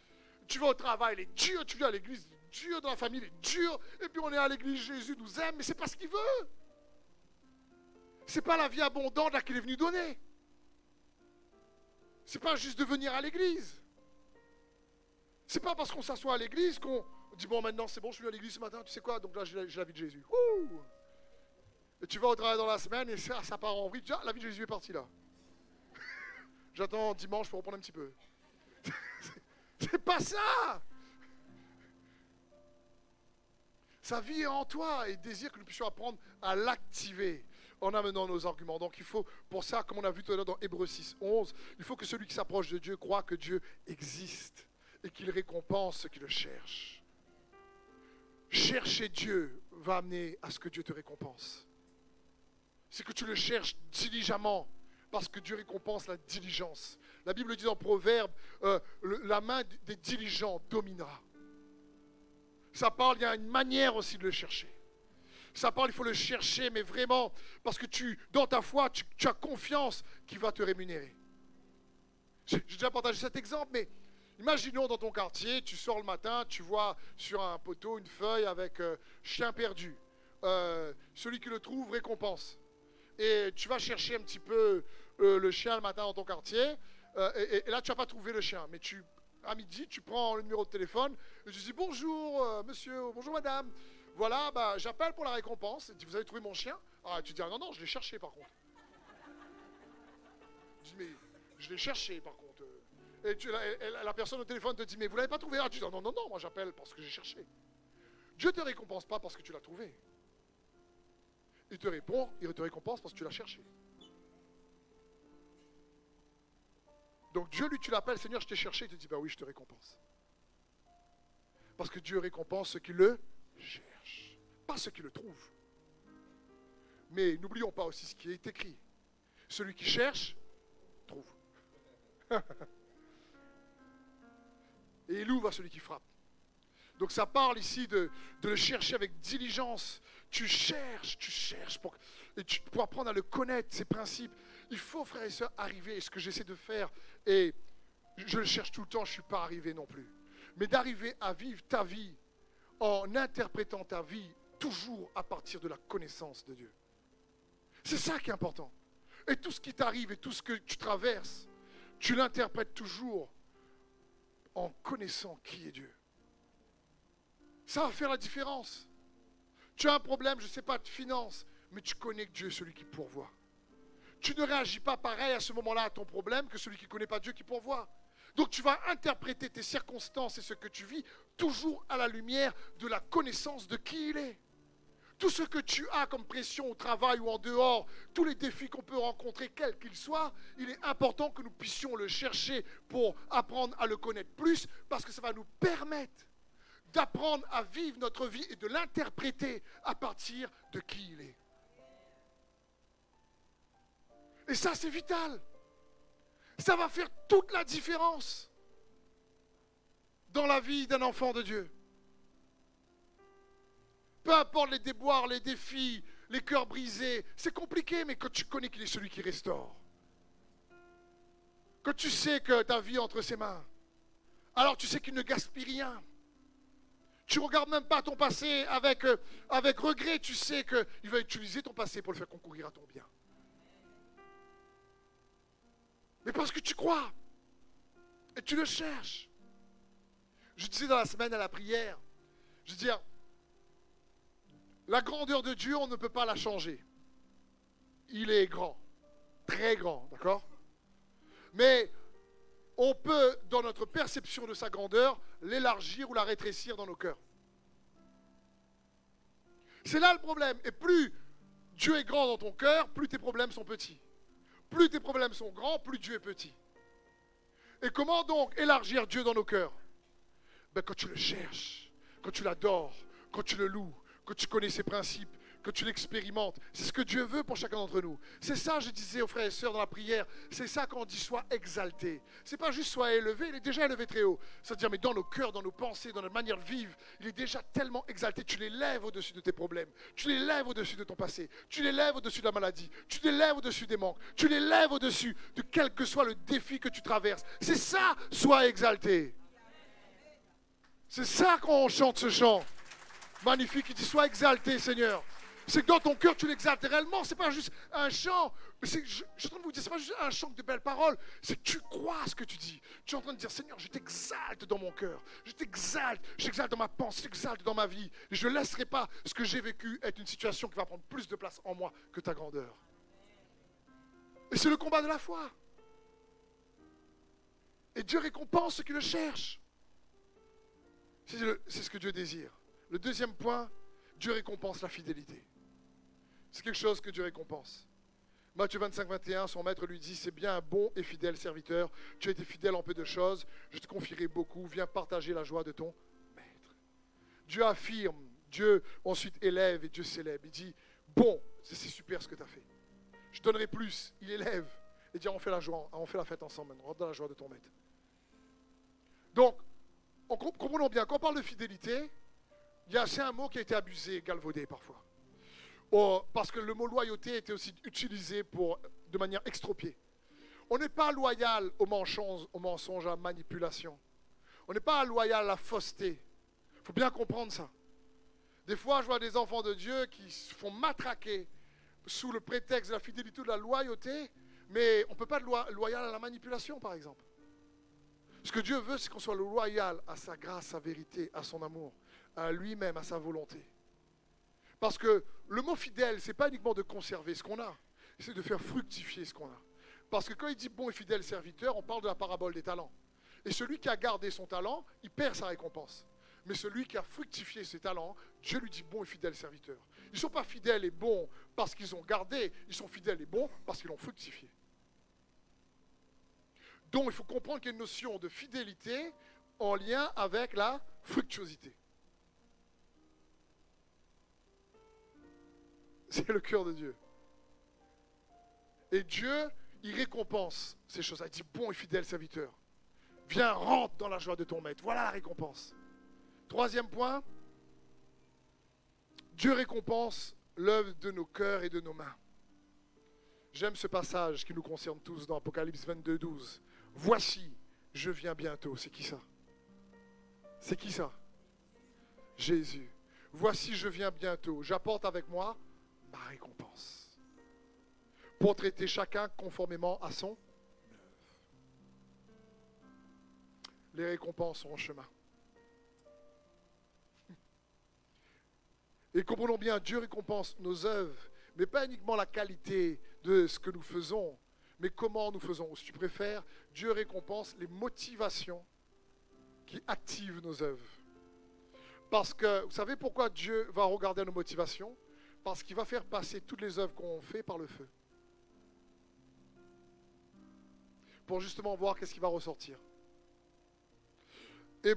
Tu vas au travail, les durs, tu viens à l'église, les durs, dans la famille, les durs. Et puis on est à l'église, Jésus nous aime, mais c'est pas ce qu'il veut. C'est pas la vie abondante là qu'il est venu donner. C'est pas juste de venir à l'église. C'est pas parce qu'on s'assoit à l'église qu'on dit bon maintenant c'est bon, je suis à l'église ce matin, tu sais quoi, donc là j'ai la vie de Jésus. Et tu vas au travail dans la semaine et ça, ça part en vrille. la vie de Jésus est partie là. J'attends dimanche pour reprendre un petit peu. C'est pas ça. Sa vie est en toi et il désire que nous puissions apprendre à l'activer en amenant nos arguments. Donc il faut, pour ça, comme on a vu tout à l'heure dans Hébreu 6, 11, il faut que celui qui s'approche de Dieu croit que Dieu existe et qu'il récompense ceux qui le cherchent. Chercher Dieu va amener à ce que Dieu te récompense. C'est que tu le cherches diligemment, parce que Dieu récompense la diligence. La Bible dit dans Proverbe, euh, la main des diligents dominera. Ça parle, il y a une manière aussi de le chercher. Ça parle, il faut le chercher, mais vraiment, parce que tu, dans ta foi, tu, as confiance qu'il va te rémunérer. J'ai j'ai déjà partagé cet exemple, mais imaginons dans ton quartier, tu sors le matin, tu vois sur un poteau une feuille avec euh, chien perdu. Euh, celui qui le trouve récompense. Et tu vas chercher un petit peu euh, le chien le matin dans ton quartier, euh, et, là tu n'as pas trouvé le chien, mais tu, à midi, tu prends le numéro de téléphone, et tu dis bonjour euh, monsieur, bonjour madame, voilà, bah, j'appelle pour la récompense, et tu dis, vous avez trouvé mon chien? Ah, tu dis, ah non, non, je l'ai cherché par contre. Je dis, mais je l'ai cherché par contre. Et tu- la, personne au téléphone te dit, mais vous l'avez pas trouvé? Ah, tu dis, non, non, non, moi j'appelle parce que j'ai cherché. Dieu te récompense pas parce que tu l'as trouvé. Il te répond, il te récompense parce que tu l'as cherché. Donc Dieu, lui, tu l'appelles, Seigneur, je t'ai cherché, il te dit, bah oui, je te récompense. Parce que Dieu récompense ceux qui le cherchent, pas ceux qui le trouvent. Mais n'oublions pas aussi ce qui est écrit. Celui qui cherche, trouve. Et il ouvre à celui qui frappe. Donc ça parle ici de, de le chercher avec diligence. Tu cherches, tu cherches pour, apprendre à le connaître, ses principes. Il faut, frères et sœurs, arriver. Et ce que j'essaie de faire, et je le cherche tout le temps, je ne suis pas arrivé non plus. Mais d'arriver à vivre ta vie en interprétant ta vie toujours à partir de la connaissance de Dieu. C'est ça qui est important. Et tout ce qui t'arrive et tout ce que tu traverses, tu l'interprètes toujours en connaissant qui est Dieu. Ça va faire la différence. Tu as un problème, je ne sais pas, de finance, mais tu connais que Dieu est celui qui pourvoit. Tu ne réagis pas pareil à ce moment-là à ton problème que celui qui ne connaît pas Dieu qui pourvoit. Donc tu vas interpréter tes circonstances et ce que tu vis toujours à la lumière de la connaissance de qui il est. Tout ce que tu as comme pression au travail ou en dehors, tous les défis qu'on peut rencontrer, quels qu'ils soient, il est important que nous puissions le chercher pour apprendre à le connaître plus, parce que ça va nous permettre d'apprendre à vivre notre vie et de l'interpréter à partir de qui il est. Et ça, c'est vital. Ça va faire toute la différence dans la vie d'un enfant de Dieu. Peu importe les déboires, les défis, les cœurs brisés, c'est compliqué, mais quand tu connais qu'il est celui qui restaure, quand tu sais que ta vie est entre ses mains, alors tu sais qu'il ne gaspille rien. Tu regardes même pas ton passé avec, euh, regret, tu sais qu'il va utiliser ton passé pour le faire concourir à ton bien. Mais parce que tu crois et tu le cherches. Je disais dans la semaine à la prière, je veux dire, la grandeur de Dieu, on ne peut pas la changer. Il est grand, très grand, d'accord? Mais on peut, dans notre perception de sa grandeur, l'élargir ou la rétrécir dans nos cœurs. C'est là le problème. Et plus Dieu est grand dans ton cœur, plus tes problèmes sont petits. Plus tes problèmes sont grands, plus Dieu est petit. Et comment donc élargir Dieu dans nos cœurs? Ben, Quand tu le cherches, quand tu l'adores, quand tu le loues, que tu connais ses principes, que tu l'expérimentes. C'est ce que Dieu veut pour chacun d'entre nous. C'est ça, je disais aux frères et sœurs dans la prière, c'est ça qu'on dit soit exalté. C'est pas juste soit élevé, il est déjà élevé très haut. C'est-à-dire, mais dans nos cœurs, dans nos pensées, dans notre manière de vivre, il est déjà tellement exalté. Tu l'élèves au-dessus de tes problèmes. Tu l'élèves au-dessus de ton passé. Tu l'élèves au-dessus de la maladie. Tu l'élèves au-dessus des manques. Tu l'élèves au-dessus de quel que soit le défi que tu traverses. C'est ça, soit exalté. C'est ça qu'on chante ce chant magnifique. Il dit Sois exalté, Seigneur. C'est que dans ton cœur, tu l'exaltes réellement. C'est pas juste un chant. Je, suis en train de vous dire, c'est pas juste un chant de belles paroles. C'est que tu crois ce que tu dis. Tu es en train de dire Seigneur, je t'exalte dans mon cœur. Je t'exalte. J'exalte dans ma pensée. J'exalte dans ma vie. Et je ne laisserai pas ce que j'ai vécu être une situation qui va prendre plus de place en moi que ta grandeur. Et c'est le combat de la foi. Et Dieu récompense ceux qui le cherchent. C'est ce que Dieu désire. Le deuxième point, Dieu récompense la fidélité. C'est quelque chose que Dieu récompense. Matthieu 25, 21, son maître lui dit, c'est bien un bon et fidèle serviteur. Tu as été fidèle en peu de choses, je te confierai beaucoup. Viens partager la joie de ton maître. Dieu affirme Dieu ensuite élève et Dieu célèbre. Il dit, bon, c'est super ce que tu as fait. Je donnerai plus. Il élève et dit, on fait la joie, on fait la fête ensemble. Rentre dans la joie de ton maître. Donc, on, comprenons bien, quand on parle de fidélité, il y a, c'est un mot qui a été abusé, galvaudé parfois. Oh, parce que le mot loyauté était aussi utilisé pour, de manière extropiée. On n'est pas loyal au mensonge, au mensonge, à la manipulation. On n'est pas loyal à la fausseté. Il faut bien comprendre ça. Des fois, je vois des enfants de Dieu qui se font matraquer sous le prétexte de la fidélité ou de la loyauté, mais on ne peut pas être loyal à la manipulation, par exemple. Ce que Dieu veut, c'est qu'on soit loyal à sa grâce, sa vérité, à son amour, à lui-même, à sa volonté. Parce que le mot fidèle, ce n'est pas uniquement de conserver ce qu'on a, c'est de faire fructifier ce qu'on a. Parce que quand il dit bon et fidèle serviteur, on parle de la parabole des talents. Et celui qui a gardé son talent, il perd sa récompense. Mais celui qui a fructifié ses talents, Dieu lui dit bon et fidèle serviteur. Ils ne sont pas fidèles et bons parce qu'ils ont gardé, ils sont fidèles et bons parce qu'ils ont fructifié. Donc il faut comprendre qu'il y a une notion de fidélité en lien avec la fructuosité. C'est le cœur de Dieu. Et Dieu, il récompense ces choses. Il dit, bon et fidèle serviteur, viens, rentre dans la joie de ton maître. Voilà la récompense. Troisième point, Dieu récompense l'œuvre de nos cœurs et de nos mains. J'aime ce passage qui nous concerne tous dans Apocalypse 22, 12. Voici, je viens bientôt. C'est qui ça? C'est qui ça? Jésus. Voici, je viens bientôt. J'apporte avec moi récompense. Pour traiter chacun conformément à son œuvre. Les récompenses sont en chemin. Et comprenons bien, Dieu récompense nos œuvres, mais pas uniquement la qualité de ce que nous faisons, mais comment nous faisons. Si tu préfères, Dieu récompense les motivations qui activent nos œuvres. Parce que, vous savez pourquoi Dieu va regarder nos motivations? Parce qu'il va faire passer toutes les œuvres qu'on fait par le feu. Pour justement voir qu'est-ce qui va ressortir. Et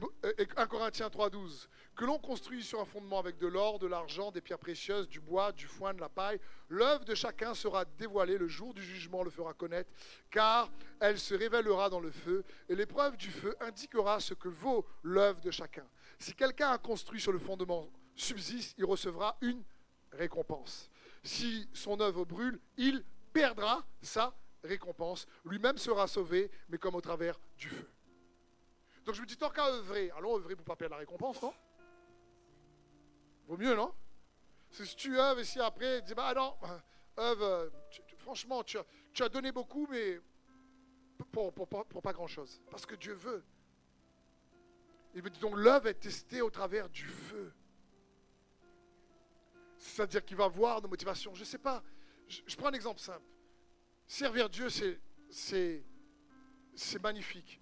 1 Corinthiens 3.12, que l'on construit sur un fondement avec de l'or, de l'argent, des pierres précieuses, du bois, du foin, de la paille, l'œuvre de chacun sera dévoilée, le jour du jugement le fera connaître, car elle se révélera dans le feu, et l'épreuve du feu indiquera ce que vaut l'œuvre de chacun. Si quelqu'un a construit sur le fondement subsiste, il recevra une récompense. Si son œuvre brûle, il perdra sa récompense. Lui-même sera sauvé, mais comme au travers du feu. Donc je me dis, tant qu'à œuvrer, allons œuvrer pour ne pas perdre la récompense, non? Vaut mieux, non? C'est si tu œuvres et si après, tu dis, bah non, œuvre, franchement, tu as, donné beaucoup, mais pour, pas grand-chose. Parce que Dieu veut. Il veut dire, donc l'œuvre est testée au travers du feu. C'est-à-dire qu'il va voir nos motivations. Je ne sais pas, je, prends un exemple simple. Servir Dieu, c'est magnifique.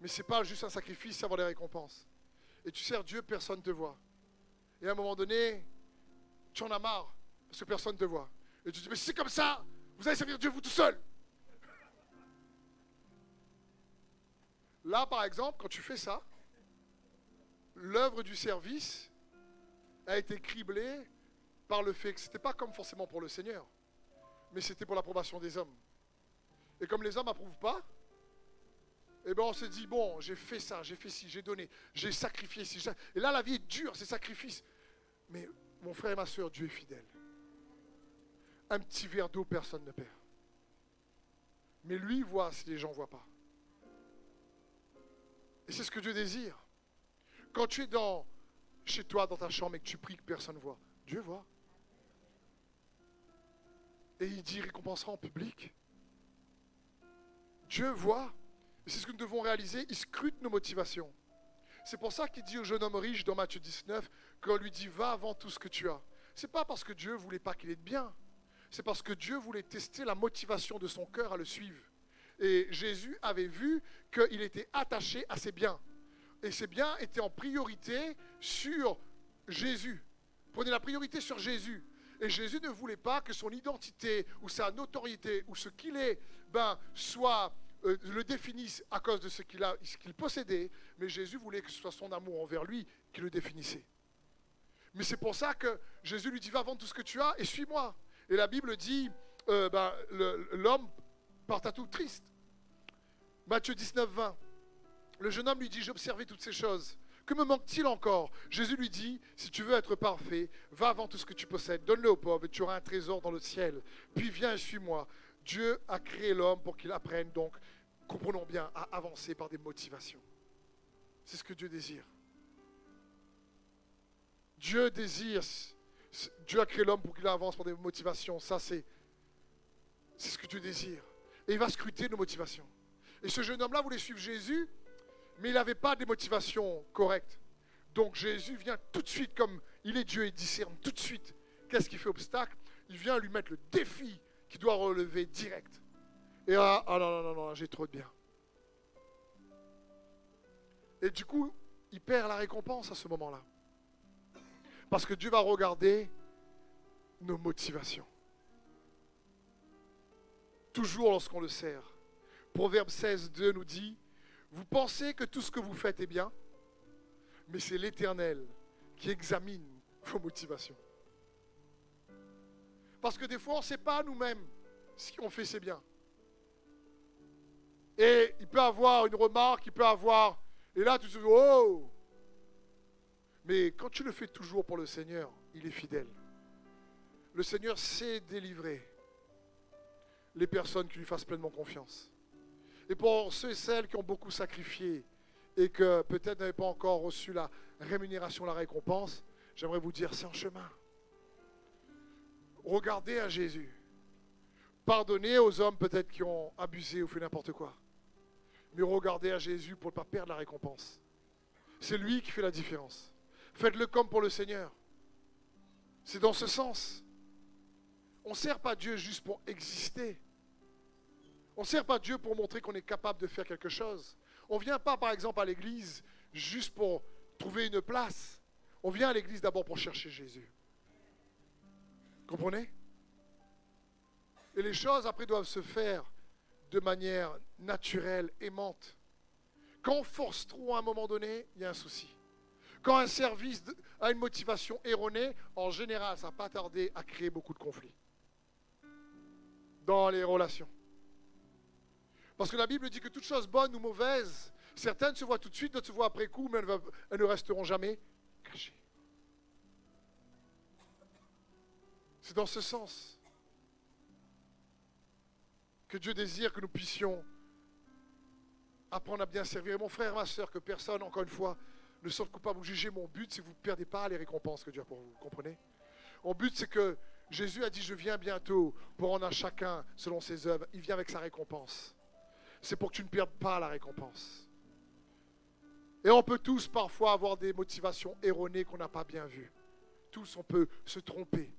Mais ce n'est pas juste un sacrifice, c'est avoir des récompenses. Et tu sers Dieu, personne ne te voit. Et à un moment donné, tu en as marre, parce que personne ne te voit. Et tu dis, mais si c'est comme ça, vous allez servir Dieu vous tout seul. Là, par exemple, quand tu fais ça, l'œuvre du service a été criblée par le fait que ce n'était pas comme forcément pour le Seigneur, mais c'était pour l'approbation des hommes. Et comme les hommes n'approuvent pas, eh bien on s'est dit, bon, j'ai fait ça, j'ai fait ci, j'ai donné, j'ai sacrifié ci. Et là, la vie est dure, c'est sacrifice. Mais mon frère et ma soeur, Dieu est fidèle. Un petit verre d'eau, personne ne perd. Mais lui voit si les gens ne voient pas. Et c'est ce que Dieu désire. Quand tu es dans, chez toi, dans ta chambre, et que tu pries que personne ne voit, Dieu voit. Et il dit, récompensera en public. Dieu voit. Et c'est ce que nous devons réaliser. Il scrute nos motivations. C'est pour ça qu'il dit au jeune homme riche dans Matthieu 19 qu'on lui dit va avant tout ce que tu as. C'est pas parce que Dieu voulait pas qu'il ait de bien. C'est parce que Dieu voulait tester la motivation de son cœur à le suivre. Et Jésus avait vu qu'il était attaché à ses biens. Et ses biens étaient en priorité sur Jésus. Prenez la priorité sur Jésus. Et Jésus ne voulait pas que son identité ou sa notoriété ou ce qu'il est ben, soit euh, le définisse à cause de ce qu'il a, ce qu'il possédait, mais Jésus voulait que ce soit son amour envers lui qui le définissait. Mais c'est pour ça que Jésus lui dit, va vendre tout ce que tu as et suis-moi. Et la Bible dit, euh, ben, l'homme part à tout triste. Matthieu 19, 20. Le jeune homme lui dit, j'ai observé toutes ces choses. Que me manque-t-il encore? Jésus lui dit, si tu veux être parfait, va vendre tout ce que tu possèdes, donne-le aux pauvres et tu auras un trésor dans le ciel. Puis viens et suis-moi. Dieu a créé l'homme pour qu'il apprenne donc, comprenons bien, à avancer par des motivations. C'est ce que Dieu désire. Dieu désire, Dieu a créé l'homme pour qu'il avance par des motivations. Ça, c'est, c'est ce que Dieu désire. Et il va scruter nos motivations. Et ce jeune homme-là voulait suivre Jésus, mais il n'avait pas des motivations correctes. Donc Jésus vient tout de suite, comme il est Dieu, il discerne tout de suite. Qu'est-ce qui fait obstacle Il vient lui mettre le défi qu'il doit relever direct. Et là, ah non, non, non, non, j'ai trop de bien. Et du coup, il perd la récompense à ce moment-là. Parce que Dieu va regarder nos motivations. Toujours lorsqu'on le sert. Proverbe 16, 2 nous dit, vous pensez que tout ce que vous faites est bien, mais c'est l'Éternel qui examine vos motivations. Parce que des fois, on ne sait pas nous-mêmes si on fait c'est bien. Et il peut avoir une remarque, il peut avoir... Et là, tu te dis, oh Mais quand tu le fais toujours pour le Seigneur, il est fidèle. Le Seigneur sait délivrer les personnes qui lui fassent pleinement confiance. Et pour ceux et celles qui ont beaucoup sacrifié et que peut-être n'avaient pas encore reçu la rémunération, la récompense, j'aimerais vous dire, c'est en chemin. Regardez à Jésus. Pardonnez aux hommes peut-être qui ont abusé ou fait n'importe quoi. Mais regardez à Jésus pour ne pas perdre la récompense. C'est lui qui fait la différence. Faites-le comme pour le Seigneur. C'est dans ce sens. On ne sert pas Dieu juste pour exister. On ne sert pas Dieu pour montrer qu'on est capable de faire quelque chose. On ne vient pas, par exemple, à l'église juste pour trouver une place. On vient à l'église d'abord pour chercher Jésus. Comprenez? Et les choses, après, doivent se faire de manière naturelle, aimante. Quand on force trop à un moment donné, il y a un souci. Quand un service a une motivation erronée, en général, ça va pas tarder à créer beaucoup de conflits dans les relations. Parce que la Bible dit que toute chose bonne ou mauvaise, certaines se voient tout de suite, d'autres se voient après coup, mais elles, ne resteront jamais cachées. C'est dans ce sens que Dieu désire que nous puissions apprendre à bien servir. Et mon frère, ma soeur, que personne, encore une fois, ne sorte coupable ou. Mon but, c'est que vous ne perdez pas les récompenses que Dieu a pour vous. Comprenez? Mon but, c'est que Jésus a dit, je viens bientôt pour rendre à chacun selon ses œuvres. Il vient avec sa récompense. C'est pour que tu ne perdes pas la récompense. Et on peut tous parfois avoir des motivations erronées qu'on n'a pas bien vues. Tous, on peut se tromper.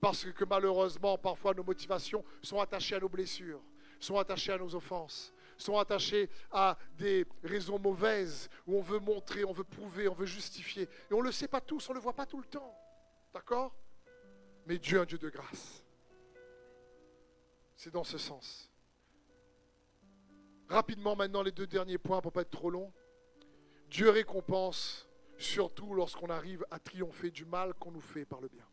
Parce que malheureusement, parfois, nos motivations sont attachées à nos blessures, sont attachées à nos offenses, sont attachées à des raisons mauvaises où on veut montrer, on veut prouver, on veut justifier. Et on ne le sait pas tous, on ne le voit pas tout le temps. D'accord? Mais Dieu est un Dieu de grâce. C'est dans ce sens. Rapidement maintenant les deux derniers points pour pas être trop long. Dieu récompense surtout lorsqu'on arrive à triompher du mal qu'on nous fait par le bien.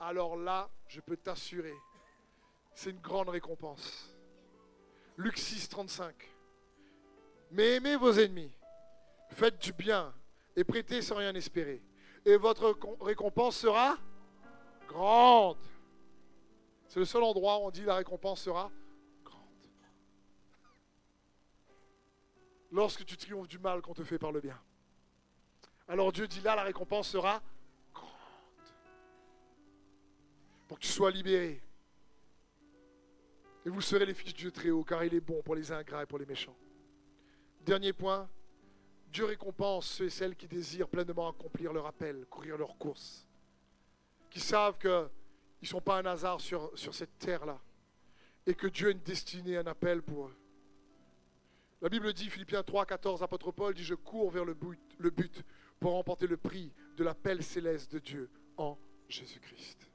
Alors là, je peux t'assurer, c'est une grande récompense. Luc 6, 35. Mais aimez vos ennemis, faites du bien et prêtez sans rien espérer. Et votre récompense sera grande. C'est le seul endroit où on dit la récompense sera grande. Lorsque tu triomphes du mal qu'on te fait par le bien. Alors Dieu dit là, la récompense sera grande. Pour que tu sois libéré. Et vous serez les fils de Dieu très haut, car il est bon pour les ingrats et pour les méchants. Dernier point, Dieu récompense ceux et celles qui désirent pleinement accomplir leur appel, courir leur course. Qui savent qu'ils ne sont pas un hasard sur, sur cette terre-là. Et que Dieu a une destinée, un appel pour eux. La Bible dit, Philippiens 3, 14, apôtre Paul dit, je cours vers le but, le but pour remporter le prix de l'appel céleste de Dieu en Jésus-Christ.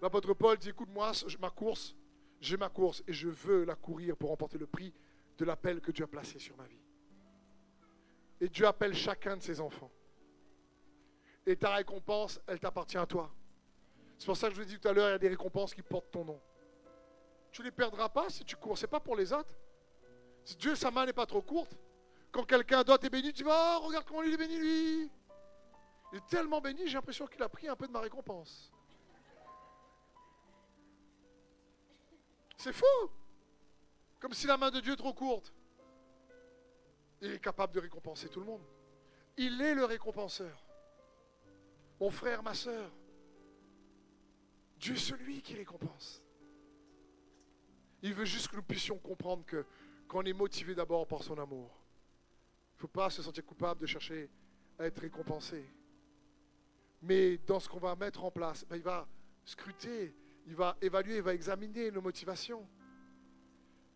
L'apôtre Paul dit, écoute-moi, ma course, j'ai ma course et je veux la courir pour remporter le prix de l'appel que Dieu a placé sur ma vie. Et Dieu appelle chacun de ses enfants. Et ta récompense, elle t'appartient à toi. C'est pour ça que je vous ai dit tout à l'heure, il y a des récompenses qui portent ton nom. Tu ne les perdras pas si tu cours. Ce n'est pas pour les autres. Dieu, sa main n'est pas trop courte. Quand quelqu'un d'autre est béni, tu vas, oh, regarde comment il est béni lui. Il est tellement béni, j'ai l'impression qu'il a pris un peu de ma récompense. C'est fou. Comme si la main de Dieu est trop courte. Il est capable de récompenser tout le monde. Il est le récompenseur. Mon frère, ma soeur, Dieu est celui qui récompense. Il veut juste que nous puissions comprendre que qu'on est motivé d'abord par son amour. Il ne faut pas se sentir coupable de chercher à être récompensé. Mais dans ce qu'on va mettre en place, ben, il va scruter, il va évaluer, il va examiner nos motivations.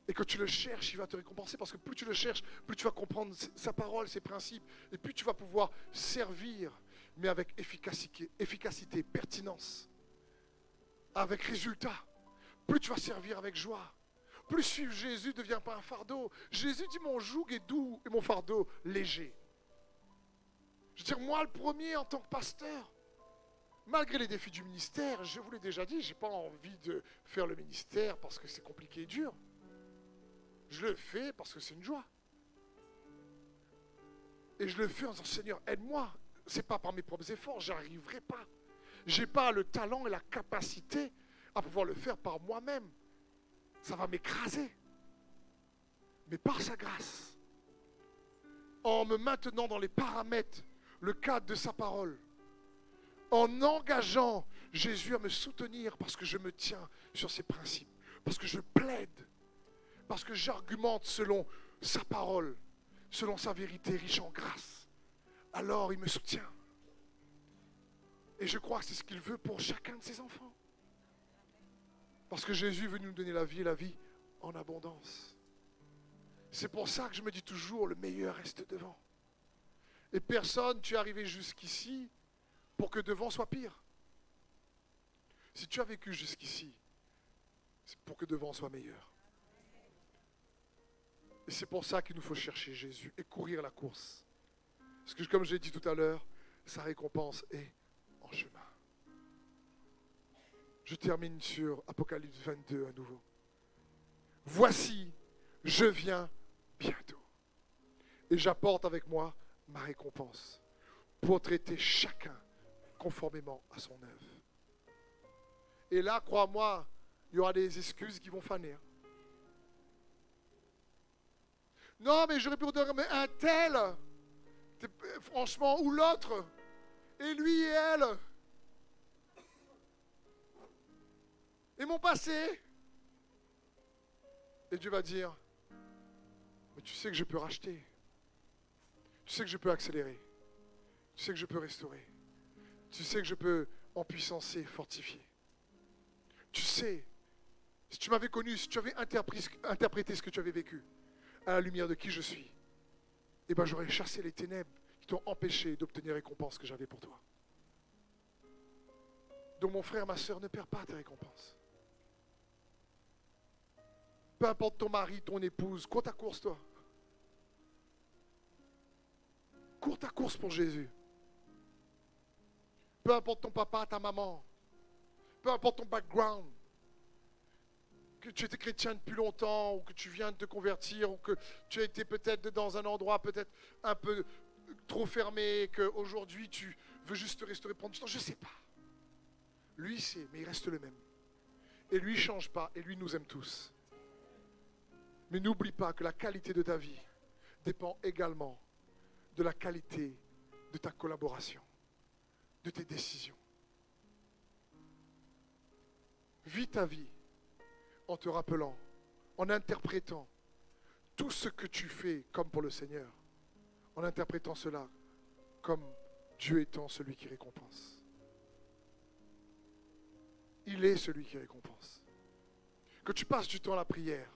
Et quand tu le cherches, il va te récompenser parce que plus tu le cherches, plus tu vas comprendre sa parole, ses principes, et plus tu vas pouvoir servir, mais avec efficacité, efficacité pertinence, avec résultat. Plus tu vas servir avec joie. Plus suivre Jésus ne devient pas un fardeau. Jésus dit mon joug est doux et mon fardeau léger. Je veux dire, moi le premier en tant que pasteur, malgré les défis du ministère, je vous l'ai déjà dit, je n'ai pas envie de faire le ministère parce que c'est compliqué et dur. Je le fais parce que c'est une joie. Et je le fais en disant Seigneur, aide-moi. Ce n'est pas par mes propres efforts, j'arriverai pas. Je n'ai pas le talent et la capacité à pouvoir le faire par moi-même. Ça va m'écraser. Mais par sa grâce, en me maintenant dans les paramètres, le cadre de sa parole, en engageant Jésus à me soutenir parce que je me tiens sur ses principes, parce que je plaide parce que j'argumente selon sa parole, selon sa vérité riche en grâce. Alors il me soutient. Et je crois que c'est ce qu'il veut pour chacun de ses enfants. Parce que Jésus veut nous donner la vie et la vie en abondance. C'est pour ça que je me dis toujours, le meilleur reste devant. Et personne, tu es arrivé jusqu'ici pour que devant soit pire. Si tu as vécu jusqu'ici, c'est pour que devant soit meilleur. Et c'est pour ça qu'il nous faut chercher Jésus et courir la course. Parce que comme j'ai dit tout à l'heure, sa récompense est en chemin. Je termine sur Apocalypse 22 à nouveau. Voici, je viens bientôt. Et j'apporte avec moi ma récompense pour traiter chacun conformément à son œuvre. Et là, crois-moi, il y aura des excuses qui vont faner. Non, mais j'aurais pu dire, un tel, franchement, ou l'autre, et lui et elle. Et mon passé. Et Dieu va dire, mais tu sais que je peux racheter. Tu sais que je peux accélérer. Tu sais que je peux restaurer. Tu sais que je peux en puissancer, fortifier. Tu sais, si tu m'avais connu, si tu avais interprété ce que tu avais vécu, à la lumière de qui je suis, eh ben j'aurais chassé les ténèbres qui t'ont empêché d'obtenir récompense que j'avais pour toi. Donc mon frère, ma soeur, ne perds pas tes récompenses. Peu importe ton mari, ton épouse, cours ta course, toi. Cours ta course pour Jésus. Peu importe ton papa, ta maman. Peu importe ton background que tu étais chrétien depuis longtemps, ou que tu viens de te convertir, ou que tu as été peut-être dans un endroit peut-être un peu trop fermé, qu'aujourd'hui tu veux juste te restaurer, prendre du temps, je ne sais pas. Lui sait, mais il reste le même. Et lui ne change pas, et lui nous aime tous. Mais n'oublie pas que la qualité de ta vie dépend également de la qualité de ta collaboration, de tes décisions. Vis ta vie en te rappelant, en interprétant tout ce que tu fais comme pour le Seigneur, en interprétant cela comme Dieu étant celui qui récompense. Il est celui qui récompense. Que tu passes du temps à la prière,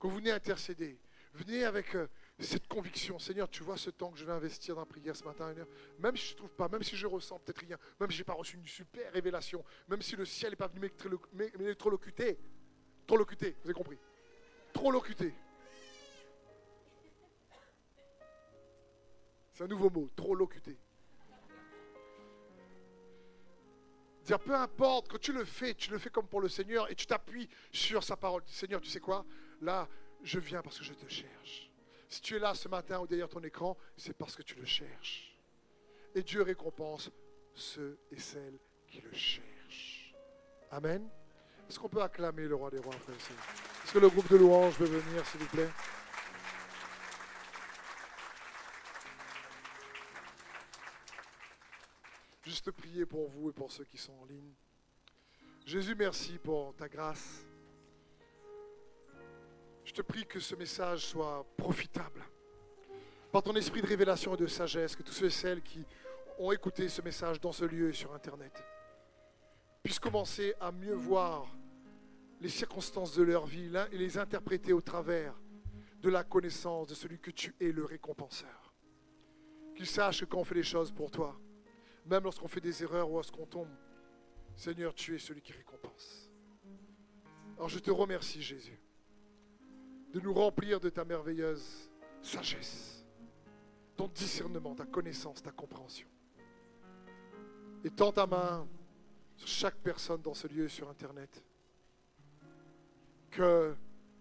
que vous venez intercéder, venez avec euh, cette conviction, Seigneur, tu vois ce temps que je vais investir dans la prière ce matin, même si je ne trouve pas, même si je ressens peut-être rien, même si je n'ai pas reçu une super révélation, même si le ciel n'est pas venu m'électrocuter, Trop locuté, vous avez compris. Trop locuté. C'est un nouveau mot, trop locuté. Dire, peu importe, quand tu le fais, tu le fais comme pour le Seigneur et tu t'appuies sur sa parole. Seigneur, tu sais quoi? Là, je viens parce que je te cherche. Si tu es là ce matin ou derrière ton écran, c'est parce que tu le cherches. Et Dieu récompense ceux et celles qui le cherchent. Amen. Est-ce qu'on peut acclamer le roi des rois, Est-ce que le groupe de louanges veut venir, s'il vous plaît? Juste prier pour vous et pour ceux qui sont en ligne. Jésus, merci pour ta grâce. Je te prie que ce message soit profitable. Par ton esprit de révélation et de sagesse, que tous ceux et celles qui ont écouté ce message dans ce lieu et sur Internet puissent commencer à mieux voir les circonstances de leur vie et les interpréter au travers de la connaissance de celui que tu es le récompenseur. Qu'ils sachent que quand on fait les choses pour toi, même lorsqu'on fait des erreurs ou lorsqu'on tombe, Seigneur, tu es celui qui récompense. Alors je te remercie, Jésus, de nous remplir de ta merveilleuse sagesse, ton discernement, ta connaissance, ta compréhension. Et tends ta main sur chaque personne dans ce lieu sur Internet. Que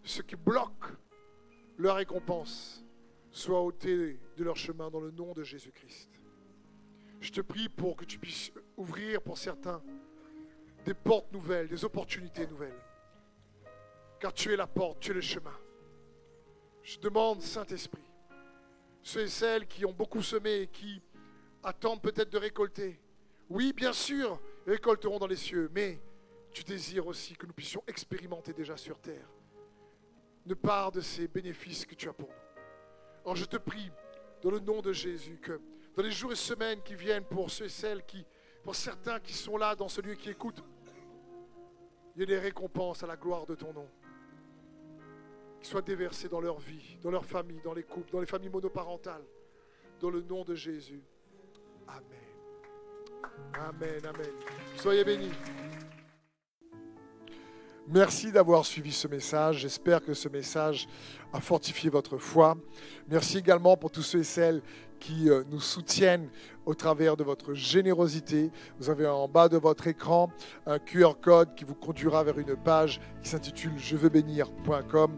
ce qui bloque leur récompense soit ôté de leur chemin dans le nom de Jésus-Christ. Je te prie pour que tu puisses ouvrir pour certains des portes nouvelles, des opportunités nouvelles. Car tu es la porte, tu es le chemin. Demande, Saint-Esprit, ceux et celles qui ont beaucoup semé et qui attendent peut-être de récolter. Oui, bien sûr, récolteront dans les cieux, mais tu désires aussi que nous puissions expérimenter déjà sur terre une part de ces bénéfices que tu as pour nous. Alors je te prie, dans le nom de Jésus, que dans les jours et semaines qui viennent pour ceux et celles qui, pour certains qui sont là dans ce lieu qui écoutent, il y ait des récompenses à la gloire de ton nom qui soient déversées dans leur vie, dans leur famille, dans les couples, dans les familles monoparentales, dans le nom de Jésus. Amen. Amen, amen. Soyez bénis. Merci d'avoir suivi ce message. J'espère que ce message a fortifié votre foi. Merci également pour tous ceux et celles qui euh, nous soutiennent au travers de votre générosité. Vous avez en bas de votre écran un QR code qui vous conduira vers une page qui s'intitule je veux bénir.com.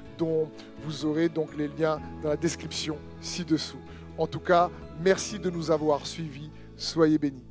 dont vous aurez donc les liens dans la description ci-dessous. En tout cas, merci de nous avoir suivis. Soyez bénis.